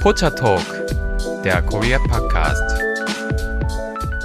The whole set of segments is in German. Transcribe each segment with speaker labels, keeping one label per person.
Speaker 1: Pocha Talk, der Korea Podcast.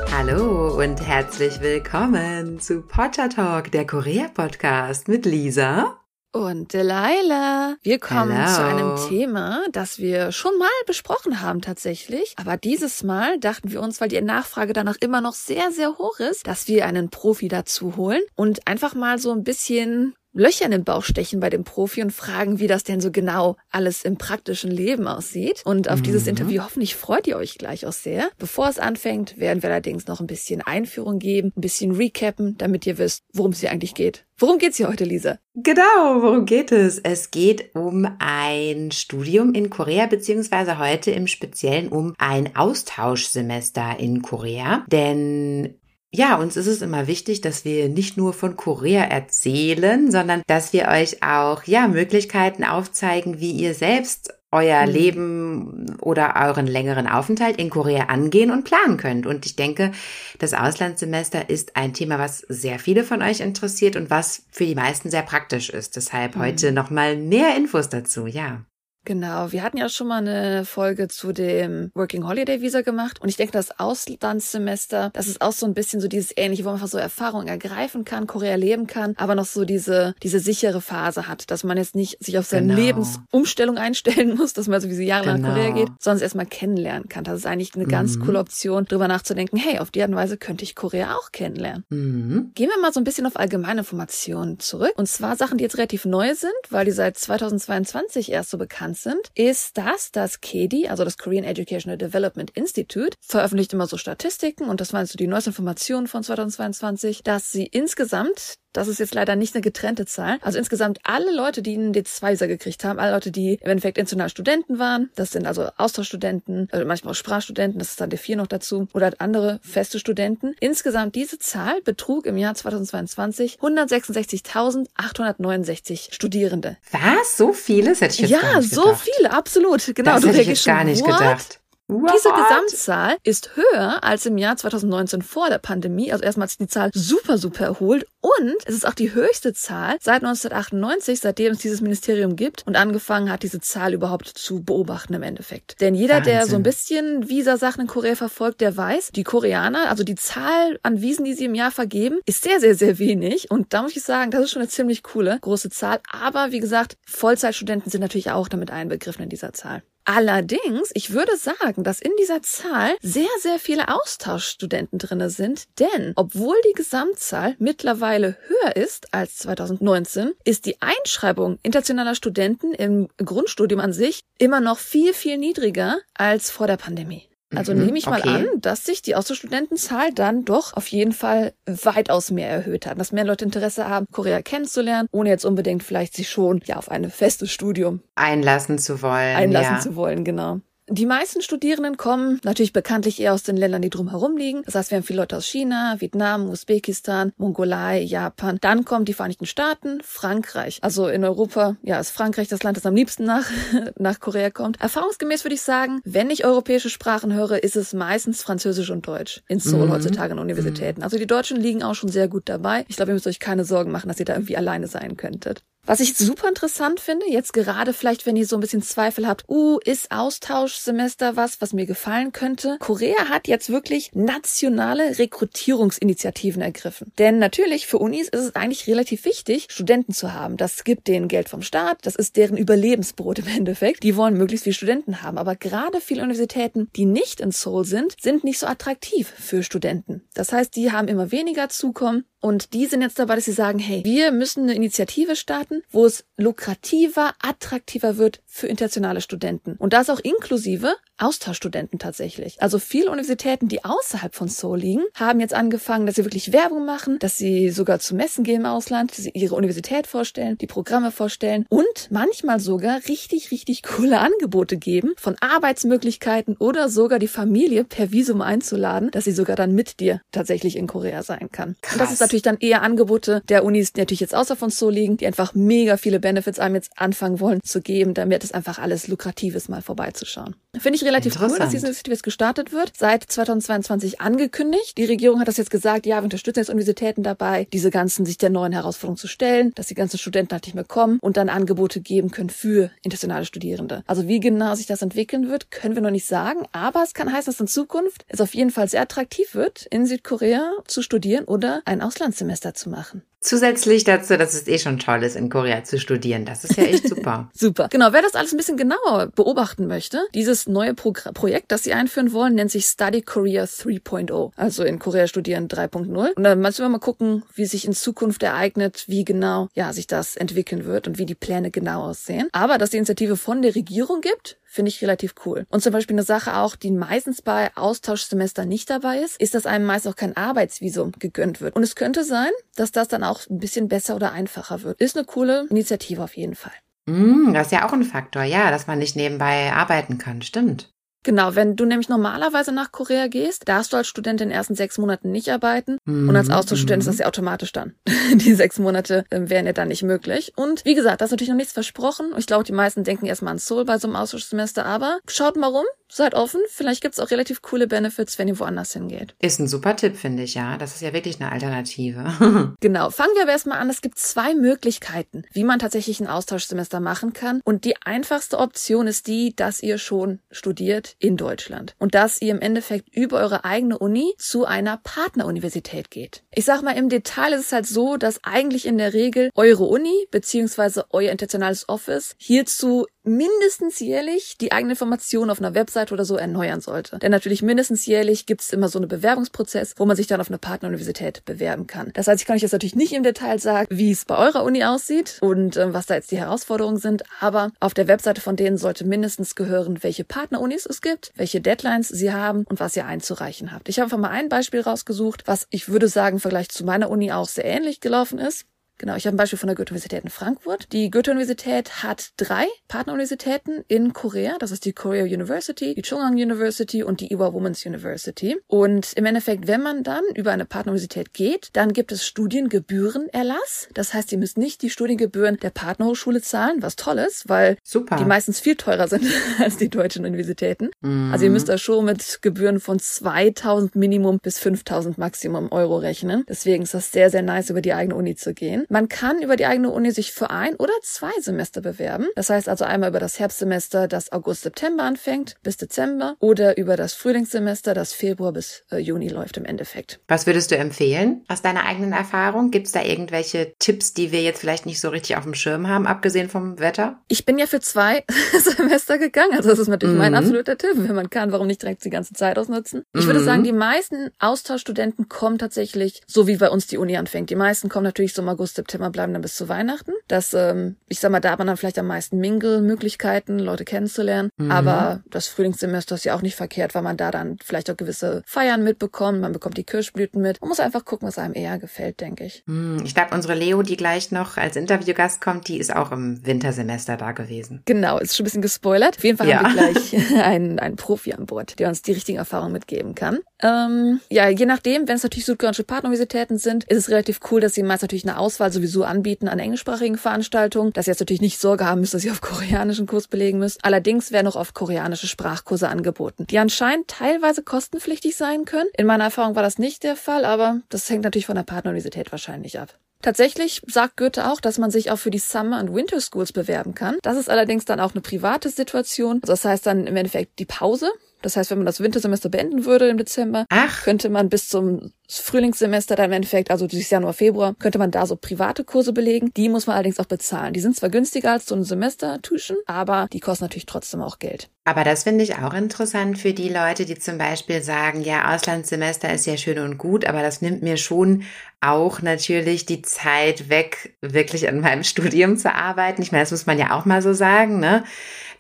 Speaker 2: Hallo und herzlich willkommen zu Pocha Talk, der Korea Podcast mit Lisa
Speaker 3: und Delilah. Wir kommen
Speaker 2: Hello.
Speaker 3: zu einem Thema, das wir schon mal besprochen haben tatsächlich. Aber dieses Mal dachten wir uns, weil die Nachfrage danach immer noch sehr, sehr hoch ist, dass wir einen Profi dazu holen und einfach mal so ein bisschen Löcher in den Bauch stechen bei dem Profi und fragen, wie das denn so genau alles im praktischen Leben aussieht. Und auf mhm. dieses Interview hoffentlich freut ihr euch gleich auch sehr. Bevor es anfängt, werden wir allerdings noch ein bisschen Einführung geben, ein bisschen recappen, damit ihr wisst, worum es hier eigentlich geht. Worum geht's hier heute, Lisa?
Speaker 2: Genau, worum geht es? Es geht um ein Studium in Korea, beziehungsweise heute im Speziellen um ein Austauschsemester in Korea. Denn ja, uns ist es immer wichtig, dass wir nicht nur von Korea erzählen, sondern dass wir euch auch, ja, Möglichkeiten aufzeigen, wie ihr selbst euer mhm. Leben oder euren längeren Aufenthalt in Korea angehen und planen könnt. Und ich denke, das Auslandssemester ist ein Thema, was sehr viele von euch interessiert und was für die meisten sehr praktisch ist. Deshalb mhm. heute nochmal mehr Infos dazu, ja.
Speaker 3: Genau, wir hatten ja schon mal eine Folge zu dem Working Holiday Visa gemacht und ich denke, das Auslandssemester, das ist auch so ein bisschen so dieses ähnliche, wo man einfach so Erfahrungen ergreifen kann, Korea leben kann, aber noch so diese, diese sichere Phase hat, dass man jetzt nicht sich auf seine genau. Lebensumstellung einstellen muss, dass man so wie sie jahrelang genau. nach Korea geht, sondern es erstmal kennenlernen kann. Das ist eigentlich eine ganz mhm. coole Option, darüber nachzudenken, hey, auf die Art und Weise könnte ich Korea auch kennenlernen. Mhm. Gehen wir mal so ein bisschen auf allgemeine Informationen zurück und zwar Sachen, die jetzt relativ neu sind, weil die seit 2022 erst so bekannt sind, ist, dass das KEDI, also das Korean Educational Development Institute, veröffentlicht immer so Statistiken und das waren so die neuesten Informationen von 2022, dass sie insgesamt das ist jetzt leider nicht eine getrennte Zahl. Also insgesamt alle Leute, die einen D2-Visa gekriegt haben, alle Leute, die im Endeffekt international Studenten waren, das sind also Austauschstudenten, also manchmal auch Sprachstudenten, das ist dann D4 noch dazu, oder halt andere feste Studenten. Insgesamt diese Zahl betrug im Jahr 2022 166.869 Studierende.
Speaker 2: Was? So viele? Das hätte ich jetzt
Speaker 3: ja,
Speaker 2: gar nicht
Speaker 3: so viele, absolut. Genau,
Speaker 2: das
Speaker 3: du
Speaker 2: hätte ich jetzt gar nicht
Speaker 3: What?
Speaker 2: gedacht.
Speaker 3: What? Diese Gesamtzahl ist höher als im Jahr 2019 vor der Pandemie. Also erstmal hat sich die Zahl super, super erholt. Und es ist auch die höchste Zahl seit 1998, seitdem es dieses Ministerium gibt und angefangen hat, diese Zahl überhaupt zu beobachten im Endeffekt. Denn jeder, Wahnsinn. der so ein bisschen Visa-Sachen in Korea verfolgt, der weiß, die Koreaner, also die Zahl an Visen, die sie im Jahr vergeben, ist sehr, sehr, sehr wenig. Und da muss ich sagen, das ist schon eine ziemlich coole, große Zahl. Aber wie gesagt, Vollzeitstudenten sind natürlich auch damit einbegriffen in dieser Zahl. Allerdings, ich würde sagen, dass in dieser Zahl sehr, sehr viele Austauschstudenten drinne sind, denn obwohl die Gesamtzahl mittlerweile höher ist als 2019, ist die Einschreibung internationaler Studenten im Grundstudium an sich immer noch viel, viel niedriger als vor der Pandemie. Also mhm, nehme ich mal
Speaker 2: okay.
Speaker 3: an, dass sich die Austauschstudentenzahl dann doch auf jeden Fall weitaus mehr erhöht hat, dass mehr Leute Interesse haben, Korea kennenzulernen, ohne jetzt unbedingt vielleicht sich schon ja auf ein festes Studium
Speaker 2: einlassen zu wollen.
Speaker 3: Einlassen
Speaker 2: ja.
Speaker 3: zu wollen, genau. Die meisten Studierenden kommen natürlich bekanntlich eher aus den Ländern, die drumherum liegen. Das heißt, wir haben viele Leute aus China, Vietnam, Usbekistan, Mongolei, Japan. Dann kommen die Vereinigten Staaten, Frankreich. Also in Europa, ja, ist Frankreich das Land, das am liebsten nach, nach Korea kommt. Erfahrungsgemäß würde ich sagen, wenn ich europäische Sprachen höre, ist es meistens Französisch und Deutsch. In Seoul
Speaker 2: Mhm.
Speaker 3: heutzutage an Universitäten. Also die Deutschen liegen auch schon sehr gut dabei. Ich glaube, ihr müsst euch keine Sorgen machen, dass ihr da irgendwie alleine sein könntet. Was ich super interessant finde, jetzt gerade vielleicht, wenn ihr so ein bisschen Zweifel habt, uh, ist Austauschsemester was, was mir gefallen könnte? Korea hat jetzt wirklich nationale Rekrutierungsinitiativen ergriffen. Denn natürlich für Unis ist es eigentlich relativ wichtig, Studenten zu haben. Das gibt denen Geld vom Staat, das ist deren Überlebensbrot im Endeffekt. Die wollen möglichst viele Studenten haben. Aber gerade viele Universitäten, die nicht in Seoul sind, sind nicht so attraktiv für Studenten. Das heißt, die haben immer weniger Zukommen und die sind jetzt dabei, dass sie sagen, hey, wir müssen eine Initiative starten, wo es lukrativer, attraktiver wird für internationale Studenten. Und das auch inklusive Austauschstudenten tatsächlich. Also viele Universitäten, die außerhalb von Seoul liegen, haben jetzt angefangen, dass sie wirklich Werbung machen, dass sie sogar zu Messen gehen im Ausland, dass sie ihre Universität vorstellen, die Programme vorstellen und manchmal sogar richtig, richtig coole Angebote geben von Arbeitsmöglichkeiten oder sogar die Familie per Visum einzuladen, dass sie sogar dann mit dir tatsächlich in Korea sein kann. Und das ist natürlich dann eher Angebote der Unis, die natürlich jetzt außer von Seoul liegen, die einfach mega viele Benefits einem jetzt anfangen wollen zu geben, damit es einfach alles lukrativ ist, mal vorbeizuschauen. Finde ich relativ cool, dass diese Initiative jetzt gestartet wird. Seit 2022 angekündigt. Die Regierung hat das jetzt gesagt, ja, wir unterstützen jetzt Universitäten dabei, diese ganzen sich der neuen Herausforderungen zu stellen, dass die ganzen Studenten halt nicht mehr kommen und dann Angebote geben können für internationale Studierende. Also wie genau sich das entwickeln wird, können wir noch nicht sagen, aber es kann heißen, dass in Zukunft es auf jeden Fall sehr attraktiv wird, in Südkorea zu studieren oder ein Auslandssemester zu machen.
Speaker 2: Zusätzlich dazu, dass es eh schon toll ist, in Korea zu studieren. Das ist ja echt super.
Speaker 3: super. Genau, wer das alles ein bisschen genauer beobachten möchte, dieses neue Pro Projekt, das sie einführen wollen, nennt sich Study Korea 3.0. Also in Korea studieren 3.0. Und dann müssen wir mal gucken, wie sich in Zukunft ereignet, wie genau, ja, sich das entwickeln wird und wie die Pläne genau aussehen. Aber dass die Initiative von der Regierung gibt, finde ich relativ cool. Und zum Beispiel eine Sache auch, die meistens bei Austauschsemester nicht dabei ist, ist, dass einem meist auch kein Arbeitsvisum gegönnt wird. Und es könnte sein, dass das dann auch ein bisschen besser oder einfacher wird. Ist eine coole Initiative auf jeden Fall.
Speaker 2: Mm, das ist ja auch ein Faktor, ja, dass man nicht nebenbei arbeiten kann, stimmt.
Speaker 3: Genau, wenn du nämlich normalerweise nach Korea gehst, darfst du als Student in den ersten sechs Monaten nicht arbeiten. Mhm. Und als Austauschstudent ist das ja automatisch dann. die sechs Monate äh, wären ja dann nicht möglich. Und wie gesagt, das ist natürlich noch nichts versprochen. Ich glaube, die meisten denken erstmal an Seoul bei so einem Austauschsemester, aber schaut mal rum, seid offen. Vielleicht gibt's auch relativ coole Benefits, wenn ihr woanders hingeht.
Speaker 2: Ist ein super Tipp, finde ich, ja. Das ist ja wirklich eine Alternative.
Speaker 3: genau. Fangen wir aber erstmal an. Es gibt zwei Möglichkeiten, wie man tatsächlich ein Austauschsemester machen kann. Und die einfachste Option ist die, dass ihr schon studiert in Deutschland. Und dass ihr im Endeffekt über eure eigene Uni zu einer Partneruniversität geht. Ich sag mal, im Detail ist es halt so, dass eigentlich in der Regel eure Uni beziehungsweise euer internationales Office hierzu mindestens jährlich die eigene Information auf einer Website oder so erneuern sollte. Denn natürlich mindestens jährlich gibt es immer so einen Bewerbungsprozess, wo man sich dann auf eine Partneruniversität bewerben kann. Das heißt, ich kann euch jetzt natürlich nicht im Detail sagen, wie es bei eurer Uni aussieht und äh, was da jetzt die Herausforderungen sind, aber auf der Webseite von denen sollte mindestens gehören, welche Partnerunis es gibt, welche Deadlines sie haben und was ihr einzureichen habt. Ich habe einfach mal ein Beispiel rausgesucht, was ich würde sagen, im Vergleich zu meiner Uni auch sehr ähnlich gelaufen ist. Genau, ich habe ein Beispiel von der Goethe-Universität in Frankfurt. Die Goethe-Universität hat drei Partneruniversitäten in Korea. Das ist die Korea University, die Chungang University und die Iwa Women's University. Und im Endeffekt, wenn man dann über eine Partneruniversität geht, dann gibt es Studiengebührenerlass. Das heißt, ihr müsst nicht die Studiengebühren der Partnerhochschule zahlen, was toll ist, weil Super. die meistens viel teurer sind als die deutschen Universitäten. Mhm. Also ihr müsst da schon mit Gebühren von 2000 Minimum bis 5000 Maximum Euro rechnen. Deswegen ist das sehr, sehr nice, über die eigene Uni zu gehen. Man kann über die eigene Uni sich für ein oder zwei Semester bewerben. Das heißt also einmal über das Herbstsemester, das August, September anfängt bis Dezember oder über das Frühlingssemester, das Februar bis äh, Juni läuft im Endeffekt.
Speaker 2: Was würdest du empfehlen aus deiner eigenen Erfahrung? Gibt es da irgendwelche Tipps, die wir jetzt vielleicht nicht so richtig auf dem Schirm haben, abgesehen vom Wetter?
Speaker 3: Ich bin ja für zwei Semester gegangen. Also das ist natürlich mhm. mein absoluter Tipp. Wenn man kann, warum nicht direkt die ganze Zeit ausnutzen? Ich mhm. würde sagen, die meisten Austauschstudenten kommen tatsächlich so wie bei uns die Uni anfängt. Die meisten kommen natürlich so im August, September bleiben dann bis zu Weihnachten. Das, ähm, ich sag mal, da hat man dann vielleicht am meisten Mingle-Möglichkeiten, Leute kennenzulernen. Mhm. Aber das Frühlingssemester ist ja auch nicht verkehrt, weil man da dann vielleicht auch gewisse Feiern mitbekommt. Man bekommt die Kirschblüten mit. Man muss einfach gucken, was einem eher gefällt, denke ich.
Speaker 2: Mhm. Ich glaube, unsere Leo, die gleich noch als Interviewgast kommt, die ist auch im Wintersemester da gewesen.
Speaker 3: Genau, ist schon ein bisschen gespoilert. Auf jeden Fall ja. haben wir gleich einen, einen Profi an Bord, der uns die richtigen Erfahrungen mitgeben kann. Ähm, ja, je nachdem, wenn es natürlich südkoreanische Partneruniversitäten sind, ist es relativ cool, dass sie meist natürlich eine Auswahl sowieso anbieten an englischsprachigen Veranstaltungen, dass ihr jetzt natürlich nicht Sorge haben müsst, dass ihr auf koreanischen Kurs belegen müsst. Allerdings werden auch oft koreanische Sprachkurse angeboten, die anscheinend teilweise kostenpflichtig sein können. In meiner Erfahrung war das nicht der Fall, aber das hängt natürlich von der Partneruniversität wahrscheinlich ab. Tatsächlich sagt Goethe auch, dass man sich auch für die Summer und Winter Schools bewerben kann. Das ist allerdings dann auch eine private Situation. Also das heißt dann im Endeffekt die Pause. Das heißt, wenn man das Wintersemester beenden würde im Dezember, Ach. könnte man bis zum Frühlingssemester dann im Endeffekt, also dieses Januar, Februar, könnte man da so private Kurse belegen. Die muss man allerdings auch bezahlen. Die sind zwar günstiger als so ein Semester-Tuition, aber die kosten natürlich trotzdem auch Geld.
Speaker 2: Aber das finde ich auch interessant für die Leute, die zum Beispiel sagen, ja, Auslandssemester ist ja schön und gut, aber das nimmt mir schon auch natürlich die Zeit weg, wirklich an meinem Studium zu arbeiten. Ich meine, das muss man ja auch mal so sagen, ne?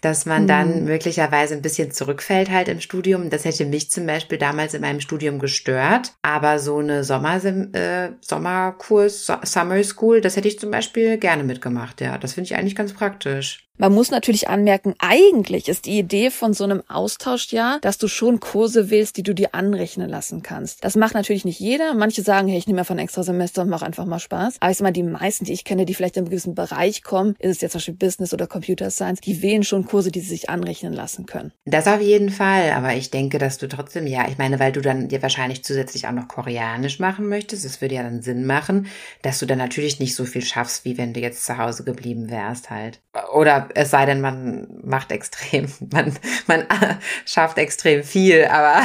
Speaker 2: Dass man dann mhm. möglicherweise ein bisschen zurückfällt halt im Studium. Das hätte mich zum Beispiel damals in meinem Studium gestört. Aber so eine Sommer, äh, Sommerkurs, Summer School, das hätte ich zum Beispiel gerne mitgemacht. Ja, das finde ich eigentlich ganz praktisch.
Speaker 3: Man muss natürlich anmerken, eigentlich ist die Idee von so einem Austauschjahr, dass du schon Kurse wählst, die du dir anrechnen lassen kannst. Das macht natürlich nicht jeder. Manche sagen, hey, ich nehme einfach ein extra Semester und mache einfach mal Spaß. Aber ich sag mal, die meisten, die ich kenne, die vielleicht in einem gewissen Bereich kommen, ist es jetzt zum Beispiel Business oder Computer Science, die wählen schon Kurse, die sie sich anrechnen lassen können.
Speaker 2: Das auf jeden Fall. Aber ich denke, dass du trotzdem, ja, ich meine, weil du dann dir wahrscheinlich zusätzlich auch noch Koreanisch machen möchtest, das würde ja dann Sinn machen, dass du dann natürlich nicht so viel schaffst, wie wenn du jetzt zu Hause geblieben wärst halt. Oder es sei denn, man macht extrem, man, man schafft extrem viel, aber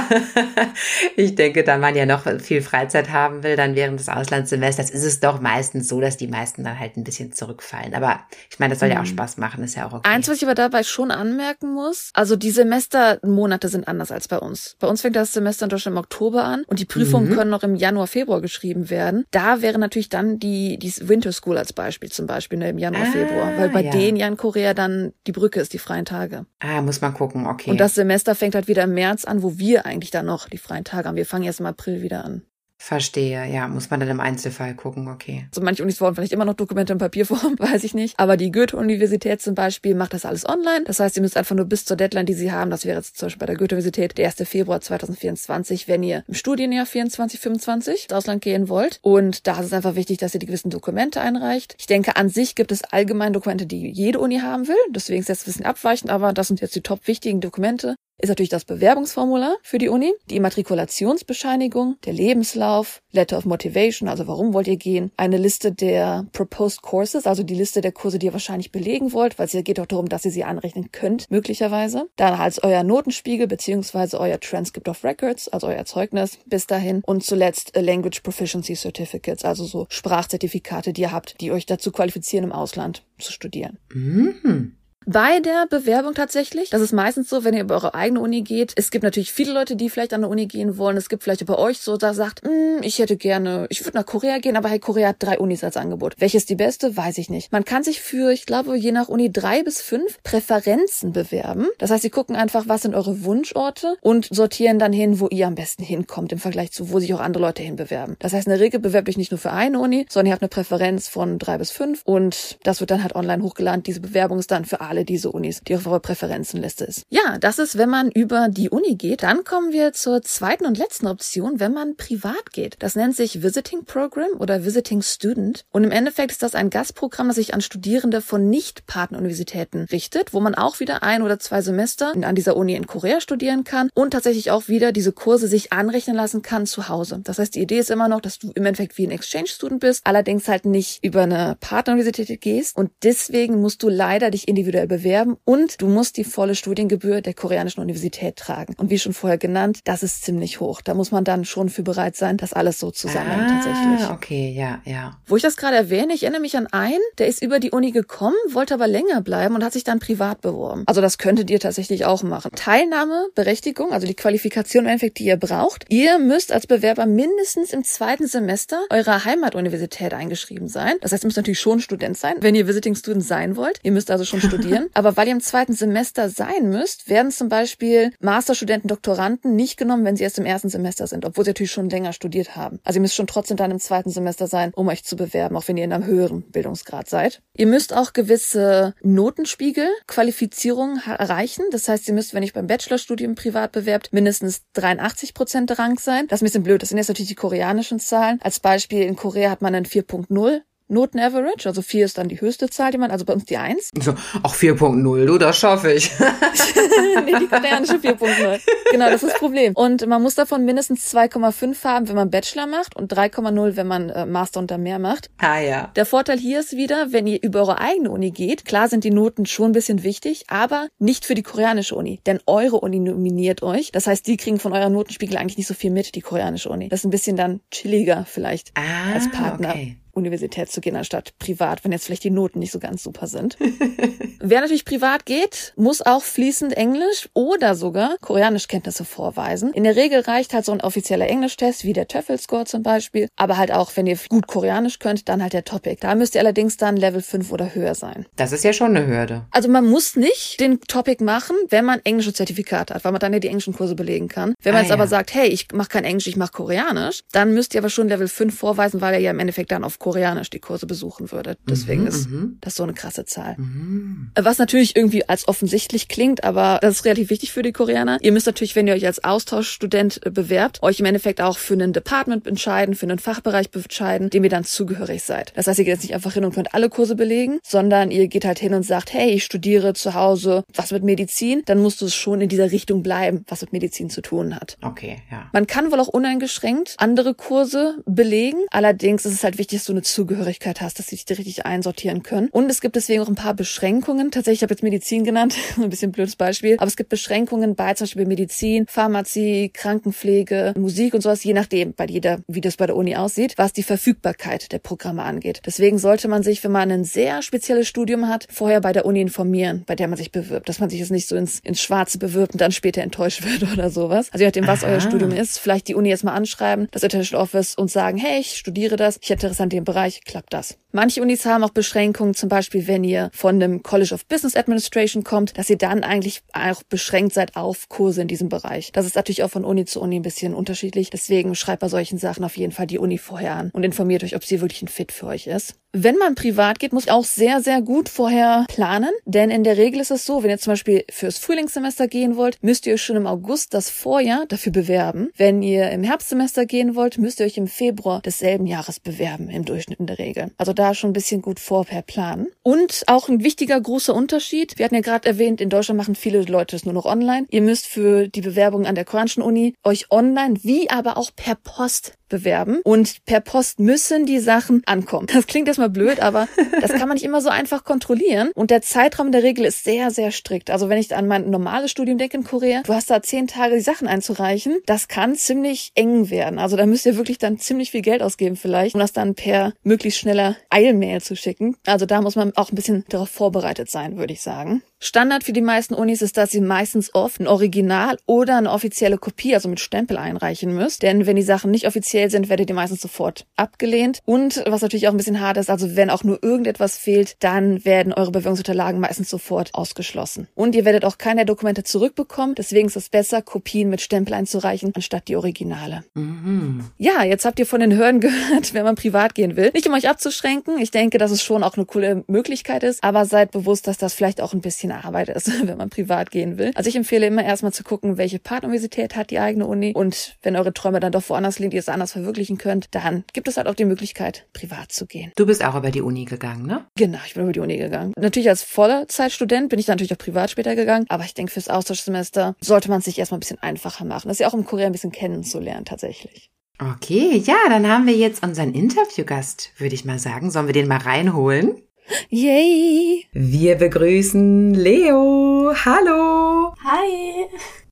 Speaker 2: ich denke, da man ja noch viel Freizeit haben will, dann während des Auslandssemesters ist es doch meistens so, dass die meisten dann halt ein bisschen zurückfallen. Aber ich meine, das soll ja auch mhm. Spaß machen, ist ja auch okay.
Speaker 3: Eins, was ich aber dabei schon anmerken muss, also die Semestermonate sind anders als bei uns. Bei uns fängt das Semester in Deutschland im Oktober an und die Prüfungen mhm. können noch im Januar, Februar geschrieben werden. Da wäre natürlich dann die, die Winter School als Beispiel zum Beispiel ne, im Januar, ah, Februar, weil bei ja. denen ja in Korea ja dann die Brücke ist, die freien Tage.
Speaker 2: Ah, muss man gucken, okay.
Speaker 3: Und das Semester fängt halt wieder im März an, wo wir eigentlich dann noch die freien Tage haben. Wir fangen erst im April wieder an.
Speaker 2: Verstehe, ja, muss man dann im Einzelfall gucken, okay.
Speaker 3: So manche Unis wollen vielleicht immer noch Dokumente in Papierform, weiß ich nicht. Aber die Goethe-Universität zum Beispiel macht das alles online. Das heißt, ihr müsst einfach nur bis zur Deadline, die sie haben, das wäre jetzt zum Beispiel bei der Goethe-Universität der 1. Februar 2024, wenn ihr im Studienjahr 24, 25 ins Ausland gehen wollt. Und da ist es einfach wichtig, dass ihr die gewissen Dokumente einreicht. Ich denke, an sich gibt es allgemein Dokumente, die jede Uni haben will. Deswegen ist das ein bisschen abweichend, aber das sind jetzt die top wichtigen Dokumente ist natürlich das Bewerbungsformular für die Uni, die Immatrikulationsbescheinigung, der Lebenslauf, Letter of Motivation, also warum wollt ihr gehen, eine Liste der Proposed Courses, also die Liste der Kurse, die ihr wahrscheinlich belegen wollt, weil es geht auch darum, dass ihr sie anrechnen könnt, möglicherweise. Dann als euer Notenspiegel beziehungsweise euer Transcript of Records, also euer Zeugnis bis dahin. Und zuletzt Language Proficiency Certificates, also so Sprachzertifikate, die ihr habt, die euch dazu qualifizieren, im Ausland zu studieren.
Speaker 2: Mhm
Speaker 3: bei der Bewerbung tatsächlich. Das ist meistens so, wenn ihr über eure eigene Uni geht. Es gibt natürlich viele Leute, die vielleicht an der Uni gehen wollen. Es gibt vielleicht bei euch so, da sagt, hm, ich hätte gerne, ich würde nach Korea gehen, aber hey, Korea hat drei Unis als Angebot. Welches die beste, weiß ich nicht. Man kann sich für, ich glaube, je nach Uni drei bis fünf Präferenzen bewerben. Das heißt, sie gucken einfach, was sind eure Wunschorte und sortieren dann hin, wo ihr am besten hinkommt im Vergleich zu, wo sich auch andere Leute hinbewerben. Das heißt, in der Regel bewerbt euch nicht nur für eine Uni, sondern ihr habt eine Präferenz von drei bis fünf und das wird dann halt online hochgeladen. Diese Bewerbung ist dann für alle diese Unis, die eurer Präferenzenliste ist. Ja, das ist, wenn man über die Uni geht. Dann kommen wir zur zweiten und letzten Option, wenn man privat geht. Das nennt sich Visiting Program oder Visiting Student. Und im Endeffekt ist das ein Gastprogramm, das sich an Studierende von Nicht-Partneruniversitäten richtet, wo man auch wieder ein oder zwei Semester an dieser Uni in Korea studieren kann und tatsächlich auch wieder diese Kurse sich anrechnen lassen kann zu Hause. Das heißt, die Idee ist immer noch, dass du im Endeffekt wie ein Exchange-Student bist, allerdings halt nicht über eine Partneruniversität gehst und deswegen musst du leider dich individuell bewerben und du musst die volle Studiengebühr der koreanischen Universität tragen. Und wie schon vorher genannt, das ist ziemlich hoch. Da muss man dann schon für bereit sein, das alles so zu sammeln
Speaker 2: ah,
Speaker 3: tatsächlich.
Speaker 2: Okay, ja, ja.
Speaker 3: Wo ich das gerade erwähne, ich erinnere mich an einen, der ist über die Uni gekommen, wollte aber länger bleiben und hat sich dann privat beworben. Also das könntet ihr tatsächlich auch machen. Teilnahmeberechtigung, also die Qualifikation im Endeffekt, die ihr braucht. Ihr müsst als Bewerber mindestens im zweiten Semester eurer Heimatuniversität eingeschrieben sein. Das heißt, ihr müsst natürlich schon Student sein, wenn ihr Visiting Student sein wollt. Ihr müsst also schon studieren studieren. Aber weil ihr im zweiten Semester sein müsst, werden zum Beispiel Masterstudenten, Doktoranden nicht genommen, wenn sie erst im ersten Semester sind, obwohl sie natürlich schon länger studiert haben. Also ihr müsst schon trotzdem dann im zweiten Semester sein, um euch zu bewerben, auch wenn ihr in einem höheren Bildungsgrad seid. Ihr müsst auch gewisse Notenspiegel, Qualifizierungen erreichen. Das heißt, ihr müsst, wenn ich beim Bachelorstudium privat bewerbt, mindestens 83 Prozent Rang sein. Das ist ein bisschen blöd. Das sind jetzt natürlich die koreanischen Zahlen. Als Beispiel in Korea hat man einen 4.0 Noten-Average, also vier ist dann die höchste Zahl, die man, also bei uns die eins.
Speaker 2: So, auch 4.0, du, das schaffe ich.
Speaker 3: nee, die koreanische 4.0. Genau, das ist das Problem. Und man muss davon mindestens 2,5 haben, wenn man Bachelor macht und 3,0, wenn man äh, Master unter mehr macht.
Speaker 2: Ah ja.
Speaker 3: Der Vorteil hier ist wieder, wenn ihr über eure eigene Uni geht, klar sind die Noten schon ein bisschen wichtig, aber nicht für die koreanische Uni, denn eure Uni nominiert euch. Das heißt, die kriegen von eurer Notenspiegel eigentlich nicht so viel mit, die koreanische Uni. Das ist ein bisschen dann chilliger vielleicht
Speaker 2: ah,
Speaker 3: als Partner.
Speaker 2: Okay.
Speaker 3: Universität zu gehen, anstatt privat, wenn jetzt vielleicht die Noten nicht so ganz super sind. Wer natürlich privat geht, muss auch fließend Englisch oder sogar Koreanischkenntnisse vorweisen. In der Regel reicht halt so ein offizieller Englischtest, wie der TOEFL-Score zum Beispiel. Aber halt auch, wenn ihr gut Koreanisch könnt, dann halt der Topic. Da müsst ihr allerdings dann Level 5 oder höher sein.
Speaker 2: Das ist ja schon eine Hürde.
Speaker 3: Also man muss nicht den Topic machen, wenn man englische Zertifikate hat, weil man dann ja die englischen Kurse belegen kann. Wenn man ah, jetzt ja. aber sagt, hey, ich mache kein Englisch, ich mache Koreanisch, dann müsst ihr aber schon Level 5 vorweisen, weil ihr ja im Endeffekt dann auf Koreanisch die Kurse besuchen würde. Deswegen
Speaker 2: Mhm,
Speaker 3: ist
Speaker 2: mhm.
Speaker 3: das so eine krasse Zahl.
Speaker 2: Mhm.
Speaker 3: Was natürlich irgendwie als offensichtlich klingt, aber das ist relativ wichtig für die Koreaner. Ihr müsst natürlich, wenn ihr euch als Austauschstudent äh, bewerbt, euch im Endeffekt auch für einen Department entscheiden, für einen Fachbereich entscheiden, dem ihr dann zugehörig seid. Das heißt, ihr geht jetzt nicht einfach hin und könnt alle Kurse belegen, sondern ihr geht halt hin und sagt, hey, ich studiere zu Hause was mit Medizin, dann musst du es schon in dieser Richtung bleiben, was mit Medizin zu tun hat.
Speaker 2: Okay, ja.
Speaker 3: Man kann wohl auch uneingeschränkt andere Kurse belegen. Allerdings ist es halt wichtig, dass du eine Zugehörigkeit hast, dass sie dich richtig einsortieren können. Und es gibt deswegen auch ein paar Beschränkungen. Tatsächlich, ich habe jetzt Medizin genannt, ein bisschen blödes Beispiel. Aber es gibt Beschränkungen bei zum Beispiel Medizin, Pharmazie, Krankenpflege, Musik und sowas, je nachdem, bei jeder, wie das bei der Uni aussieht, was die Verfügbarkeit der Programme angeht. Deswegen sollte man sich, wenn man ein sehr spezielles Studium hat, vorher bei der Uni informieren, bei der man sich bewirbt, dass man sich jetzt nicht so ins, ins Schwarze bewirbt und dann später enttäuscht wird oder sowas. Also je nachdem, was
Speaker 2: Aha.
Speaker 3: euer Studium ist, vielleicht die Uni jetzt mal anschreiben, das International Office und sagen, hey, ich studiere das, ich hätte Interesse an dem Bereich, klappt das. Manche Unis haben auch Beschränkungen, zum Beispiel, wenn ihr von einem College of Business Administration kommt, dass ihr dann eigentlich auch beschränkt seid auf Kurse in diesem Bereich. Das ist natürlich auch von Uni zu Uni ein bisschen unterschiedlich. Deswegen schreibt bei solchen Sachen auf jeden Fall die Uni vorher an und informiert euch, ob sie wirklich ein Fit für euch ist. Wenn man privat geht, muss auch sehr, sehr gut vorher planen, denn in der Regel ist es so, wenn ihr zum Beispiel fürs Frühlingssemester gehen wollt, müsst ihr euch schon im August das Vorjahr dafür bewerben. Wenn ihr im Herbstsemester gehen wollt, müsst ihr euch im Februar desselben Jahres bewerben, im Durchschnitt in der Regel. Also da schon ein bisschen gut vorher planen. Und auch ein wichtiger großer Unterschied, wir hatten ja gerade erwähnt, in Deutschland machen viele Leute es nur noch online. Ihr müsst für die Bewerbung an der koreanischen Uni euch online wie aber auch per Post bewerben und per Post müssen die Sachen ankommen. Das klingt erstmal blöd, aber das kann man nicht immer so einfach kontrollieren und der Zeitraum in der Regel ist sehr, sehr strikt. Also wenn ich an mein normales Studium denke in Korea, du hast da zehn Tage die Sachen einzureichen, das kann ziemlich eng werden. Also da müsst ihr wirklich dann ziemlich viel Geld ausgeben vielleicht, um das dann per möglichst schneller Eilmail zu schicken. Also da muss man auch ein bisschen darauf vorbereitet sein, würde ich sagen. Standard für die meisten Unis ist, dass ihr meistens oft ein Original oder eine offizielle Kopie, also mit Stempel einreichen müsst. Denn wenn die Sachen nicht offiziell sind, werdet ihr meistens sofort abgelehnt. Und was natürlich auch ein bisschen hart ist, also wenn auch nur irgendetwas fehlt, dann werden eure Bewerbungsunterlagen meistens sofort ausgeschlossen. Und ihr werdet auch keine Dokumente zurückbekommen. Deswegen ist es besser, Kopien mit Stempel einzureichen, anstatt die Originale.
Speaker 2: Mhm.
Speaker 3: Ja, jetzt habt ihr von den Hürden gehört, wenn man privat gehen will. Nicht um euch abzuschränken. Ich denke, dass es schon auch eine coole Möglichkeit ist. Aber seid bewusst, dass das vielleicht auch ein bisschen Arbeit ist, wenn man privat gehen will. Also ich empfehle immer erstmal zu gucken, welche Partneruniversität hat die eigene Uni. Und wenn eure Träume dann doch woanders liegen, die ihr es anders verwirklichen könnt, dann gibt es halt auch die Möglichkeit, privat zu gehen.
Speaker 2: Du bist auch über die Uni gegangen, ne?
Speaker 3: Genau, ich bin über die Uni gegangen. Natürlich als Vollzeitstudent bin ich dann natürlich auch privat später gegangen. Aber ich denke, fürs Austauschsemester sollte man es sich erstmal ein bisschen einfacher machen. Das ist ja auch im Korea ein bisschen kennenzulernen tatsächlich.
Speaker 2: Okay, ja, dann haben wir jetzt unseren Interviewgast, würde ich mal sagen. Sollen wir den mal reinholen?
Speaker 3: Yay!
Speaker 2: Wir begrüßen Leo. Hallo.
Speaker 4: Hi.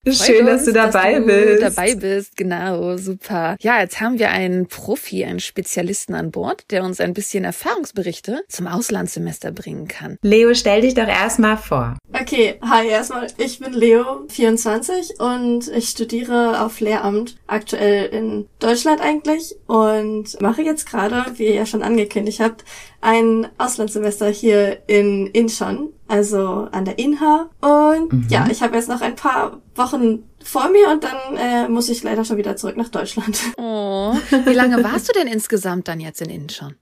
Speaker 2: Schön,
Speaker 3: Freut
Speaker 2: dass
Speaker 3: uns,
Speaker 2: du dabei
Speaker 3: dass du
Speaker 2: bist.
Speaker 3: Dabei bist, genau, super. Ja, jetzt haben wir einen Profi, einen Spezialisten an Bord, der uns ein bisschen Erfahrungsberichte zum Auslandssemester bringen kann.
Speaker 2: Leo, stell dich doch erstmal vor.
Speaker 4: Okay, hi erstmal. Ich bin Leo, 24 und ich studiere auf Lehramt, aktuell in Deutschland eigentlich und mache jetzt gerade, wie ihr ja schon angekündigt habt, ein Auslandssemester hier in Incheon, also an der INHA. Und
Speaker 2: Mhm.
Speaker 4: ja, ich habe jetzt noch ein paar Wochen vor mir und dann äh, muss ich leider schon wieder zurück nach Deutschland.
Speaker 3: Oh, wie lange warst du denn insgesamt dann jetzt in Incheon?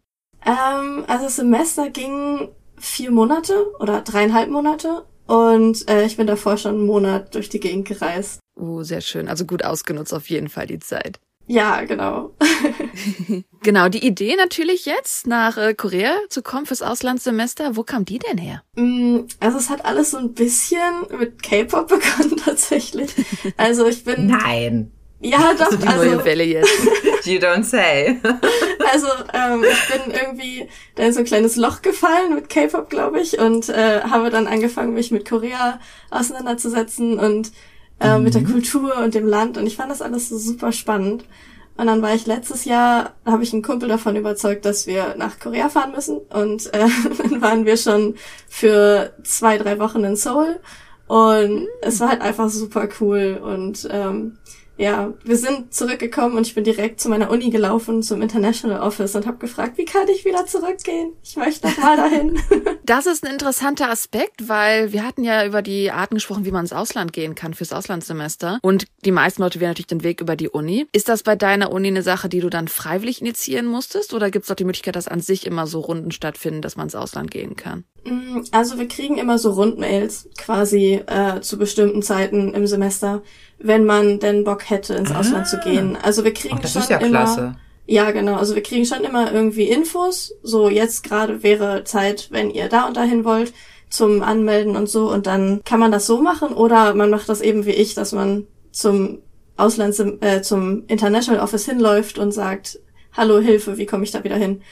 Speaker 4: Ähm, also das Semester ging vier Monate oder dreieinhalb Monate und äh, ich bin davor schon einen Monat durch die Gegend gereist.
Speaker 3: Oh, sehr schön. Also gut ausgenutzt auf jeden Fall die Zeit.
Speaker 4: Ja, genau.
Speaker 3: Genau, die Idee natürlich jetzt nach äh, Korea zu kommen fürs Auslandssemester. Wo kam die denn her?
Speaker 4: Mm, Also es hat alles so ein bisschen mit K-Pop begonnen tatsächlich. Also ich bin
Speaker 2: Nein,
Speaker 4: ja doch,
Speaker 3: Also die neue
Speaker 4: also,
Speaker 3: Welle jetzt.
Speaker 2: you don't say.
Speaker 4: also ähm, ich bin irgendwie da in so ein kleines Loch gefallen mit K-Pop, glaube ich, und äh, habe dann angefangen, mich mit Korea auseinanderzusetzen und äh, mit der Kultur und dem Land und ich fand das alles so super spannend. Und dann war ich letztes Jahr, habe ich einen Kumpel davon überzeugt, dass wir nach Korea fahren müssen. Und äh, dann waren wir schon für zwei, drei Wochen in Seoul. Und es war halt einfach super cool. Und ähm, ja, wir sind zurückgekommen und ich bin direkt zu meiner Uni gelaufen, zum International Office und habe gefragt, wie kann ich wieder zurückgehen? Ich möchte noch mal dahin.
Speaker 3: Das ist ein interessanter Aspekt, weil wir hatten ja über die Arten gesprochen, wie man ins Ausland gehen kann fürs Auslandssemester. Und die meisten Leute wählen natürlich den Weg über die Uni. Ist das bei deiner Uni eine Sache, die du dann freiwillig initiieren musstest? Oder gibt es auch die Möglichkeit, dass an sich immer so Runden stattfinden, dass man ins Ausland gehen kann?
Speaker 4: Mm, also wir kriegen immer so Rundmails quasi äh, zu bestimmten Zeiten im Semester, wenn man denn Bock hätte, ins ah. Ausland zu gehen. Also wir kriegen
Speaker 2: Ach, das
Speaker 4: schon
Speaker 2: ist ja
Speaker 4: immer.
Speaker 2: Klasse.
Speaker 4: Ja, genau. Also wir kriegen schon immer irgendwie Infos. So jetzt gerade wäre Zeit, wenn ihr da und dahin wollt, zum Anmelden und so. Und dann kann man das so machen oder man macht das eben wie ich, dass man zum Auslands äh, zum International Office hinläuft und sagt, hallo Hilfe, wie komme ich da wieder hin?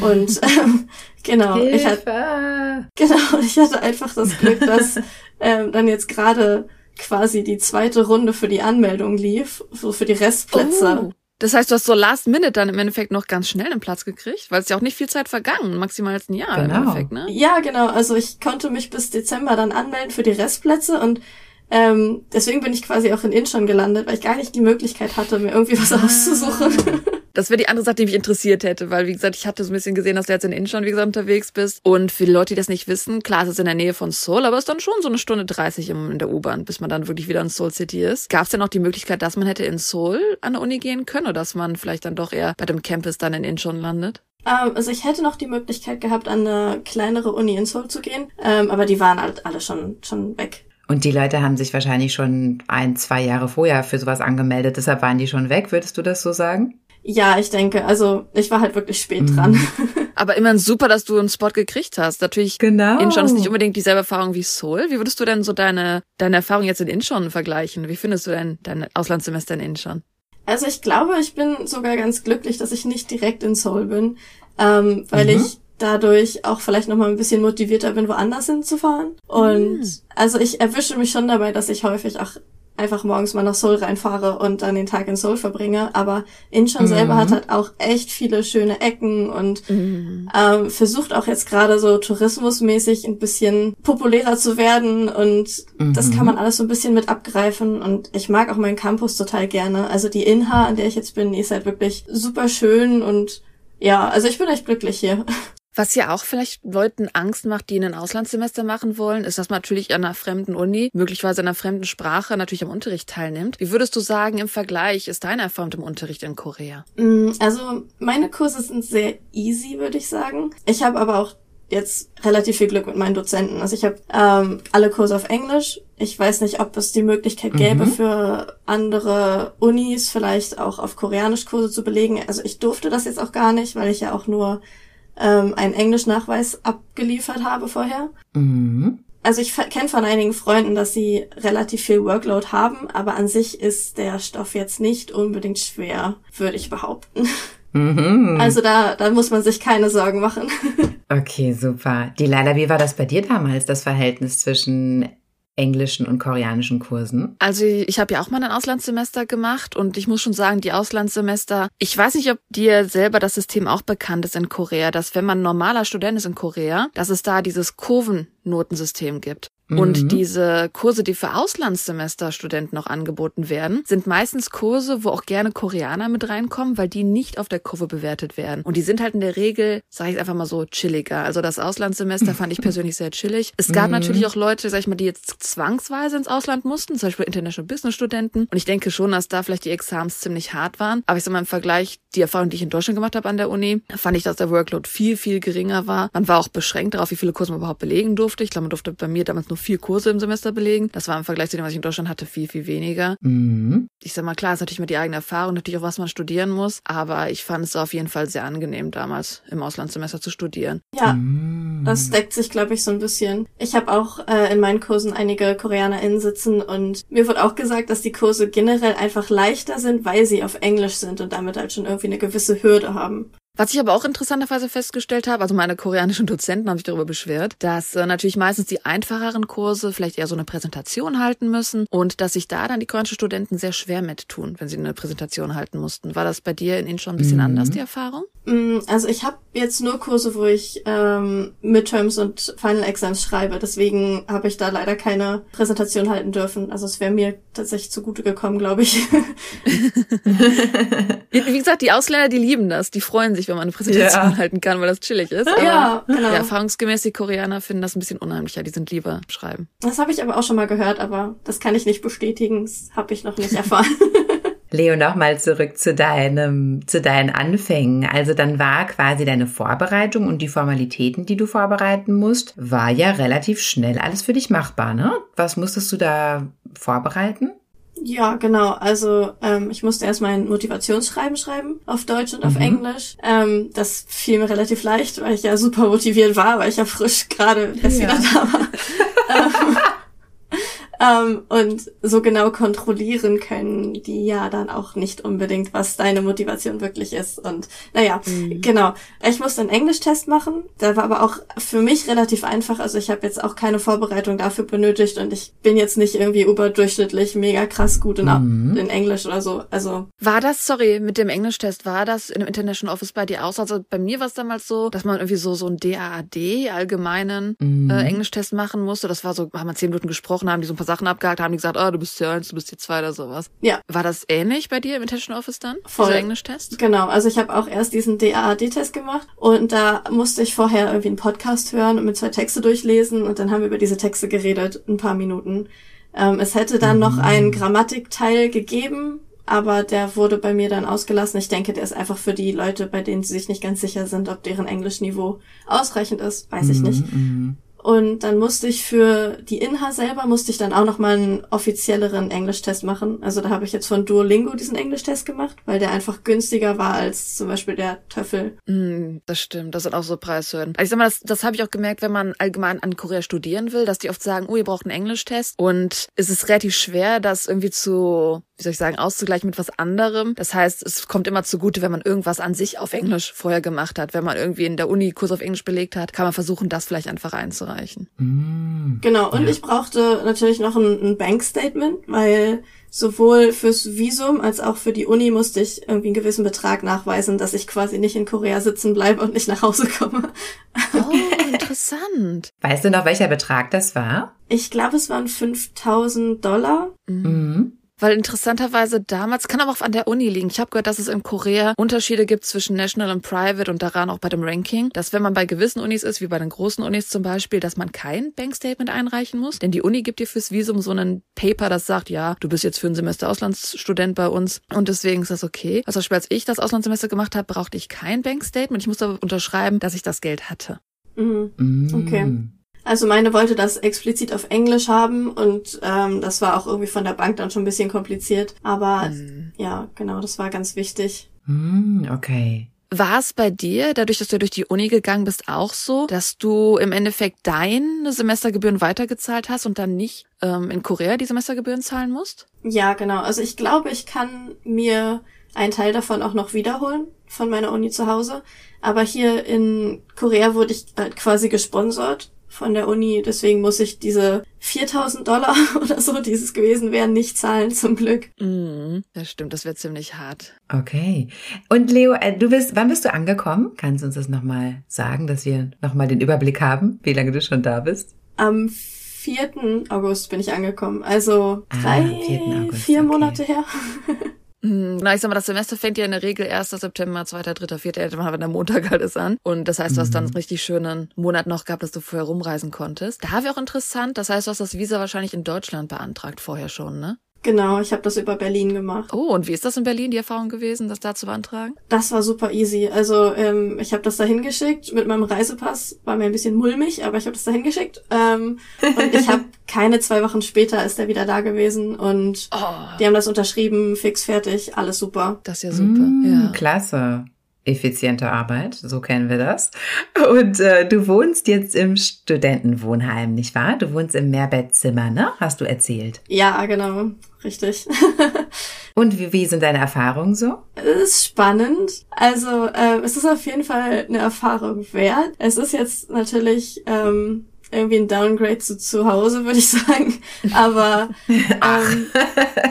Speaker 4: Und ähm, genau,
Speaker 2: Hilfe.
Speaker 4: ich hatte genau, ich hatte einfach das Glück, dass ähm, dann jetzt gerade quasi die zweite Runde für die Anmeldung lief, so für die Restplätze.
Speaker 3: Oh. Das heißt, du hast so Last Minute dann im Endeffekt noch ganz schnell einen Platz gekriegt, weil es ja auch nicht viel Zeit vergangen, maximal jetzt ein Jahr
Speaker 2: Genau.
Speaker 3: im Endeffekt, ne?
Speaker 4: Ja, genau. Also ich konnte mich bis Dezember dann anmelden für die Restplätze und ähm, deswegen bin ich quasi auch in Incheon gelandet, weil ich gar nicht die Möglichkeit hatte, mir irgendwie was auszusuchen.
Speaker 3: Das wäre die andere Sache, die mich interessiert hätte, weil, wie gesagt, ich hatte so ein bisschen gesehen, dass du jetzt in Incheon, wie gesagt, unterwegs bist. Und für die Leute, die das nicht wissen, klar, es ist in der Nähe von Seoul, aber es ist dann schon so eine Stunde 30 im- in der U-Bahn, bis man dann wirklich wieder in Seoul City ist. Gab es denn auch die Möglichkeit, dass man hätte in Seoul an der Uni gehen können oder dass man vielleicht dann doch eher bei dem Campus dann in Incheon landet?
Speaker 4: ähm, also ich hätte noch die Möglichkeit gehabt, an eine kleinere Uni in Seoul zu gehen, ähm, aber die waren halt alle schon, schon weg.
Speaker 2: Und die Leute haben sich wahrscheinlich schon ein, zwei Jahre vorher für sowas angemeldet, deshalb waren die schon weg, würdest du das so sagen?
Speaker 4: Ja, ich denke, also ich war halt wirklich spät
Speaker 2: Mhm.
Speaker 4: dran.
Speaker 3: Aber immerhin super, dass du einen Spot gekriegt hast. Natürlich,
Speaker 2: Genau.
Speaker 3: Incheon ist nicht unbedingt dieselbe Erfahrung wie Seoul. Wie würdest du denn so deine, deine Erfahrung jetzt in Incheon vergleichen? Wie findest du denn dein Auslandssemester in Incheon?
Speaker 4: Also ich glaube, ich bin sogar ganz glücklich, dass ich nicht direkt in Seoul bin, ähm, weil
Speaker 2: Mhm.
Speaker 4: ich dadurch auch vielleicht noch mal ein bisschen motivierter bin, woanders hinzufahren. Und
Speaker 3: Mhm.
Speaker 4: also ich erwische mich schon dabei, dass ich häufig auch einfach morgens mal nach Seoul reinfahre und dann den Tag in Seoul verbringe. Aber Incheon
Speaker 2: Mhm.
Speaker 4: selber hat halt auch echt viele schöne Ecken und ähm, versucht auch jetzt gerade so tourismusmäßig ein bisschen populärer zu werden und das
Speaker 2: Mhm.
Speaker 4: kann man alles so ein bisschen mit abgreifen und ich mag auch meinen Campus total gerne. Also die Inha, an der ich jetzt bin, die ist halt wirklich super schön und ja, also ich bin echt glücklich hier.
Speaker 3: Was ja auch vielleicht Leuten Angst macht, die ein Auslandssemester machen wollen, ist, dass man natürlich an einer fremden Uni, möglicherweise in einer fremden Sprache, natürlich am Unterricht teilnimmt. Wie würdest du sagen, im Vergleich ist deine Erfahrung im Unterricht in Korea?
Speaker 4: Mm, Also meine Kurse sind sehr easy, würde ich sagen. Ich habe aber auch jetzt relativ viel Glück mit meinen Dozenten. Also ich habe ähm, alle Kurse auf Englisch. Ich weiß nicht, ob es die Möglichkeit gäbe,
Speaker 2: Mhm.
Speaker 4: für andere Unis vielleicht auch auf Koreanisch Kurse zu belegen. Also ich durfte das jetzt auch gar nicht, weil ich ja auch nur ähm, einen Englischnachweis abgeliefert habe vorher.
Speaker 2: Mhm.
Speaker 4: Also ich kenne von einigen Freunden, dass sie relativ viel Workload haben, aber an sich ist der Stoff jetzt nicht unbedingt schwer, würde ich behaupten.
Speaker 2: Mhm.
Speaker 4: Also da, da muss man sich keine Sorgen machen.
Speaker 2: Okay, super. Die Leila, wie war das bei dir damals, das Verhältnis zwischen englischen und koreanischen Kursen?
Speaker 3: Also ich habe ja auch mal ein Auslandssemester gemacht und ich muss schon sagen, die Auslandssemester, ich weiß nicht, ob dir selber das System auch bekannt ist in Korea, dass wenn man normaler Student ist in Korea, dass es da dieses Kurvennotensystem gibt. Und
Speaker 2: Mhm.
Speaker 3: diese Kurse, die für Auslandssemesterstudenten noch angeboten werden, sind meistens Kurse, wo auch gerne Koreaner mit reinkommen, weil die nicht auf der Kurve bewertet werden. Und die sind halt in der Regel, sage ich einfach mal so, chilliger. Also das Auslandssemester fand ich persönlich sehr chillig. Es gab
Speaker 2: Mhm.
Speaker 3: natürlich auch Leute, sag ich mal, die jetzt zwangsweise ins Ausland mussten, zum Beispiel International Business Studenten. Und ich denke schon, dass da vielleicht die Exams ziemlich hart waren. Aber ich sag mal im Vergleich, die Erfahrung, die ich in Deutschland gemacht habe an der Uni, fand ich, dass der Workload viel, viel geringer war. Man war auch beschränkt darauf, wie viele Kurse man überhaupt belegen durfte. Ich glaube, man durfte bei mir damals nur vier Kurse im Semester belegen. Das war im Vergleich zu dem, was ich in Deutschland hatte, viel, viel weniger.
Speaker 2: Mhm.
Speaker 3: Ich sag mal, klar, ist natürlich mit die eigene Erfahrung, natürlich auch, was man studieren muss. Aber ich fand es auf jeden Fall sehr angenehm, damals im Auslandssemester zu studieren.
Speaker 4: Ja,
Speaker 2: Mhm.
Speaker 4: das deckt sich, glaube ich, so ein bisschen. Ich habe auch äh, in meinen Kursen einige KoreanerInnen sitzen und mir wurde auch gesagt, dass die Kurse generell einfach leichter sind, weil sie auf Englisch sind und damit halt schon irgendwie eine gewisse Hürde haben.
Speaker 3: Was ich aber auch interessanterweise festgestellt habe, also meine koreanischen Dozenten haben sich darüber beschwert, dass äh, natürlich meistens die einfacheren Kurse vielleicht eher so eine Präsentation halten müssen und dass sich da dann die koreanischen Studenten sehr schwer mit tun, wenn sie eine Präsentation halten mussten. War das bei dir in Incheon ein bisschen mhm. anders, die Erfahrung?
Speaker 4: Mm, also ich habe jetzt nur Kurse, wo ich ähm, Midterms und Final Exams schreibe. Deswegen habe ich da leider keine Präsentation halten dürfen. Also es wäre mir tatsächlich zugute gekommen, glaube ich.
Speaker 3: Wie gesagt, die Ausländer, die lieben das. Die freuen sich, wenn man eine Präsentation ja. halten kann, weil das chillig ist. Aber
Speaker 4: ja, genau. Ja,
Speaker 3: erfahrungsgemäß die Koreaner finden das ein bisschen unheimlicher. Die sind lieber schreiben.
Speaker 4: Das habe ich aber auch schon mal gehört, aber das kann ich nicht bestätigen. Das habe ich noch nicht erfahren.
Speaker 2: Leo, nochmal zurück zu deinem, zu deinen Anfängen. Also dann war quasi deine Vorbereitung und die Formalitäten, die du vorbereiten musst, war ja relativ schnell alles für dich machbar, ne? Was musstest du da vorbereiten?
Speaker 4: Ja, genau. Also ähm, ich musste erst mein Motivationsschreiben schreiben auf Deutsch und auf mhm. Englisch. Ähm, das fiel mir relativ leicht, weil ich ja super motiviert war, weil ich ja frisch gerade erst ja. wieder da war. ähm, ähm, und so genau kontrollieren können die ja dann auch nicht unbedingt, was deine Motivation wirklich ist. Und naja, mhm. genau. Ich musste einen Englischtest machen. Der war aber auch für mich relativ einfach. Also ich habe jetzt auch keine Vorbereitung dafür benötigt und ich bin jetzt nicht irgendwie überdurchschnittlich mega krass gut in, mhm. in Englisch oder so. Also
Speaker 3: war das, sorry, mit dem Englischtest, war das in dem International Office bei dir aus? Also bei mir war es damals so, dass man irgendwie so so ein DAAD allgemeinen mhm. äh, Englischtest machen musste. Das war so, haben wir zehn Minuten gesprochen, haben die so ein paar Sachen abgehakt, haben die gesagt, oh, du bist hier eins, du bist hier zwei oder sowas.
Speaker 4: Ja.
Speaker 3: War das ähnlich bei dir im Intention Office dann?
Speaker 4: Voll. Dieser Englisch-Test? Genau, also ich habe auch erst diesen DAAD-Test gemacht und da musste ich vorher irgendwie einen Podcast hören und mit zwei Texte durchlesen und dann haben wir über diese Texte geredet, ein paar Minuten. Ähm, es hätte dann noch einen Grammatikteil gegeben, aber der wurde bei mir dann ausgelassen. Ich denke, der ist einfach für die Leute, bei denen sie sich nicht ganz sicher sind, ob deren Englischniveau ausreichend ist, weiß ich nicht. Mhm. Und dann musste ich für die Inha selber, musste ich dann auch nochmal einen offizielleren Englischtest machen. Also da habe ich jetzt von Duolingo diesen Englischtest gemacht, weil der einfach günstiger war als zum Beispiel der Töffel.
Speaker 3: Mm, das stimmt, das sind auch so Preishürden. Also ich sag mal, das, das habe ich auch gemerkt, wenn man allgemein an Korea studieren will, dass die oft sagen, oh, ihr braucht einen Englischtest. Und es ist relativ schwer, das irgendwie zu wie soll ich sagen, auszugleichen mit was anderem. Das heißt, es kommt immer zugute, wenn man irgendwas an sich auf Englisch vorher gemacht hat. Wenn man irgendwie in der Uni Kurs auf Englisch belegt hat, kann man versuchen, das vielleicht einfach einzureichen.
Speaker 4: Mm. Genau, und ja. ich brauchte natürlich noch ein, ein Bankstatement, weil sowohl fürs Visum als auch für die Uni musste ich irgendwie einen gewissen Betrag nachweisen, dass ich quasi nicht in Korea sitzen bleibe und nicht nach Hause komme.
Speaker 3: Oh, interessant.
Speaker 2: Weißt du noch, welcher Betrag das war?
Speaker 4: Ich glaube, es waren 5000 Dollar.
Speaker 3: Mhm. Weil interessanterweise damals, kann aber auch an der Uni liegen. Ich habe gehört, dass es in Korea Unterschiede gibt zwischen National und Private und daran auch bei dem Ranking, dass wenn man bei gewissen Unis ist, wie bei den großen Unis zum Beispiel, dass man kein Bankstatement einreichen muss. Denn die Uni gibt dir fürs Visum so einen Paper, das sagt, ja, du bist jetzt für ein Semester Auslandsstudent bei uns und deswegen ist das okay. Also als ich das Auslandssemester gemacht habe, brauchte ich kein Bankstatement. Ich musste aber unterschreiben, dass ich das Geld hatte.
Speaker 4: Mhm. Okay. Also meine wollte das explizit auf Englisch haben und ähm, das war auch irgendwie von der Bank dann schon ein bisschen kompliziert. Aber mhm. ja, genau, das war ganz wichtig.
Speaker 2: Mm, okay.
Speaker 3: War es bei dir, dadurch, dass du durch die Uni gegangen bist, auch so, dass du im Endeffekt deine Semestergebühren weitergezahlt hast und dann nicht ähm, in Korea die Semestergebühren zahlen musst?
Speaker 4: Ja, genau. Also ich glaube, ich kann mir einen Teil davon auch noch wiederholen von meiner Uni zu Hause. Aber hier in Korea wurde ich halt quasi gesponsert von der Uni. Deswegen muss ich diese 4000 Dollar oder so, die es gewesen wären, nicht zahlen, zum Glück.
Speaker 3: Mm, das stimmt, das wäre ziemlich hart.
Speaker 2: Okay. Und Leo, äh, du bist, wann bist du angekommen? Kannst du uns das nochmal sagen, dass wir nochmal den Überblick haben, wie lange du schon da bist?
Speaker 4: Am 4. August bin ich angekommen. Also ah, drei, ah, vier okay. Monate her.
Speaker 3: Hm, na, ich sag mal, das Semester fängt ja in der Regel 1. September, 2., 3., 4., wenn der Montag halt ist an. Und das heißt, du hast dann einen mhm. richtig schönen Monat noch gehabt, dass du vorher rumreisen konntest. Da wäre auch interessant, das heißt, du hast das Visa wahrscheinlich in Deutschland beantragt vorher schon, ne?
Speaker 4: Genau, ich habe das über Berlin gemacht.
Speaker 3: Oh, und wie ist das in Berlin, die Erfahrung gewesen, das da zu beantragen?
Speaker 4: Das war super easy. Also ähm, ich habe das da hingeschickt mit meinem Reisepass. War mir ein bisschen mulmig, aber ich habe das da hingeschickt. Ähm, und ich habe keine zwei Wochen später ist er wieder da gewesen und oh. die haben das unterschrieben, fix fertig, alles super.
Speaker 3: Das ist ja super. Mm, ja.
Speaker 2: Klasse effiziente Arbeit, so kennen wir das. Und äh, du wohnst jetzt im Studentenwohnheim, nicht wahr? Du wohnst im Mehrbettzimmer, ne? Hast du erzählt?
Speaker 4: Ja, genau, richtig.
Speaker 2: Und wie, wie sind deine Erfahrungen so?
Speaker 4: Es ist spannend. Also äh, es ist auf jeden Fall eine Erfahrung wert. Es ist jetzt natürlich ähm, irgendwie ein Downgrade zu zu Hause, würde ich sagen. Aber ähm,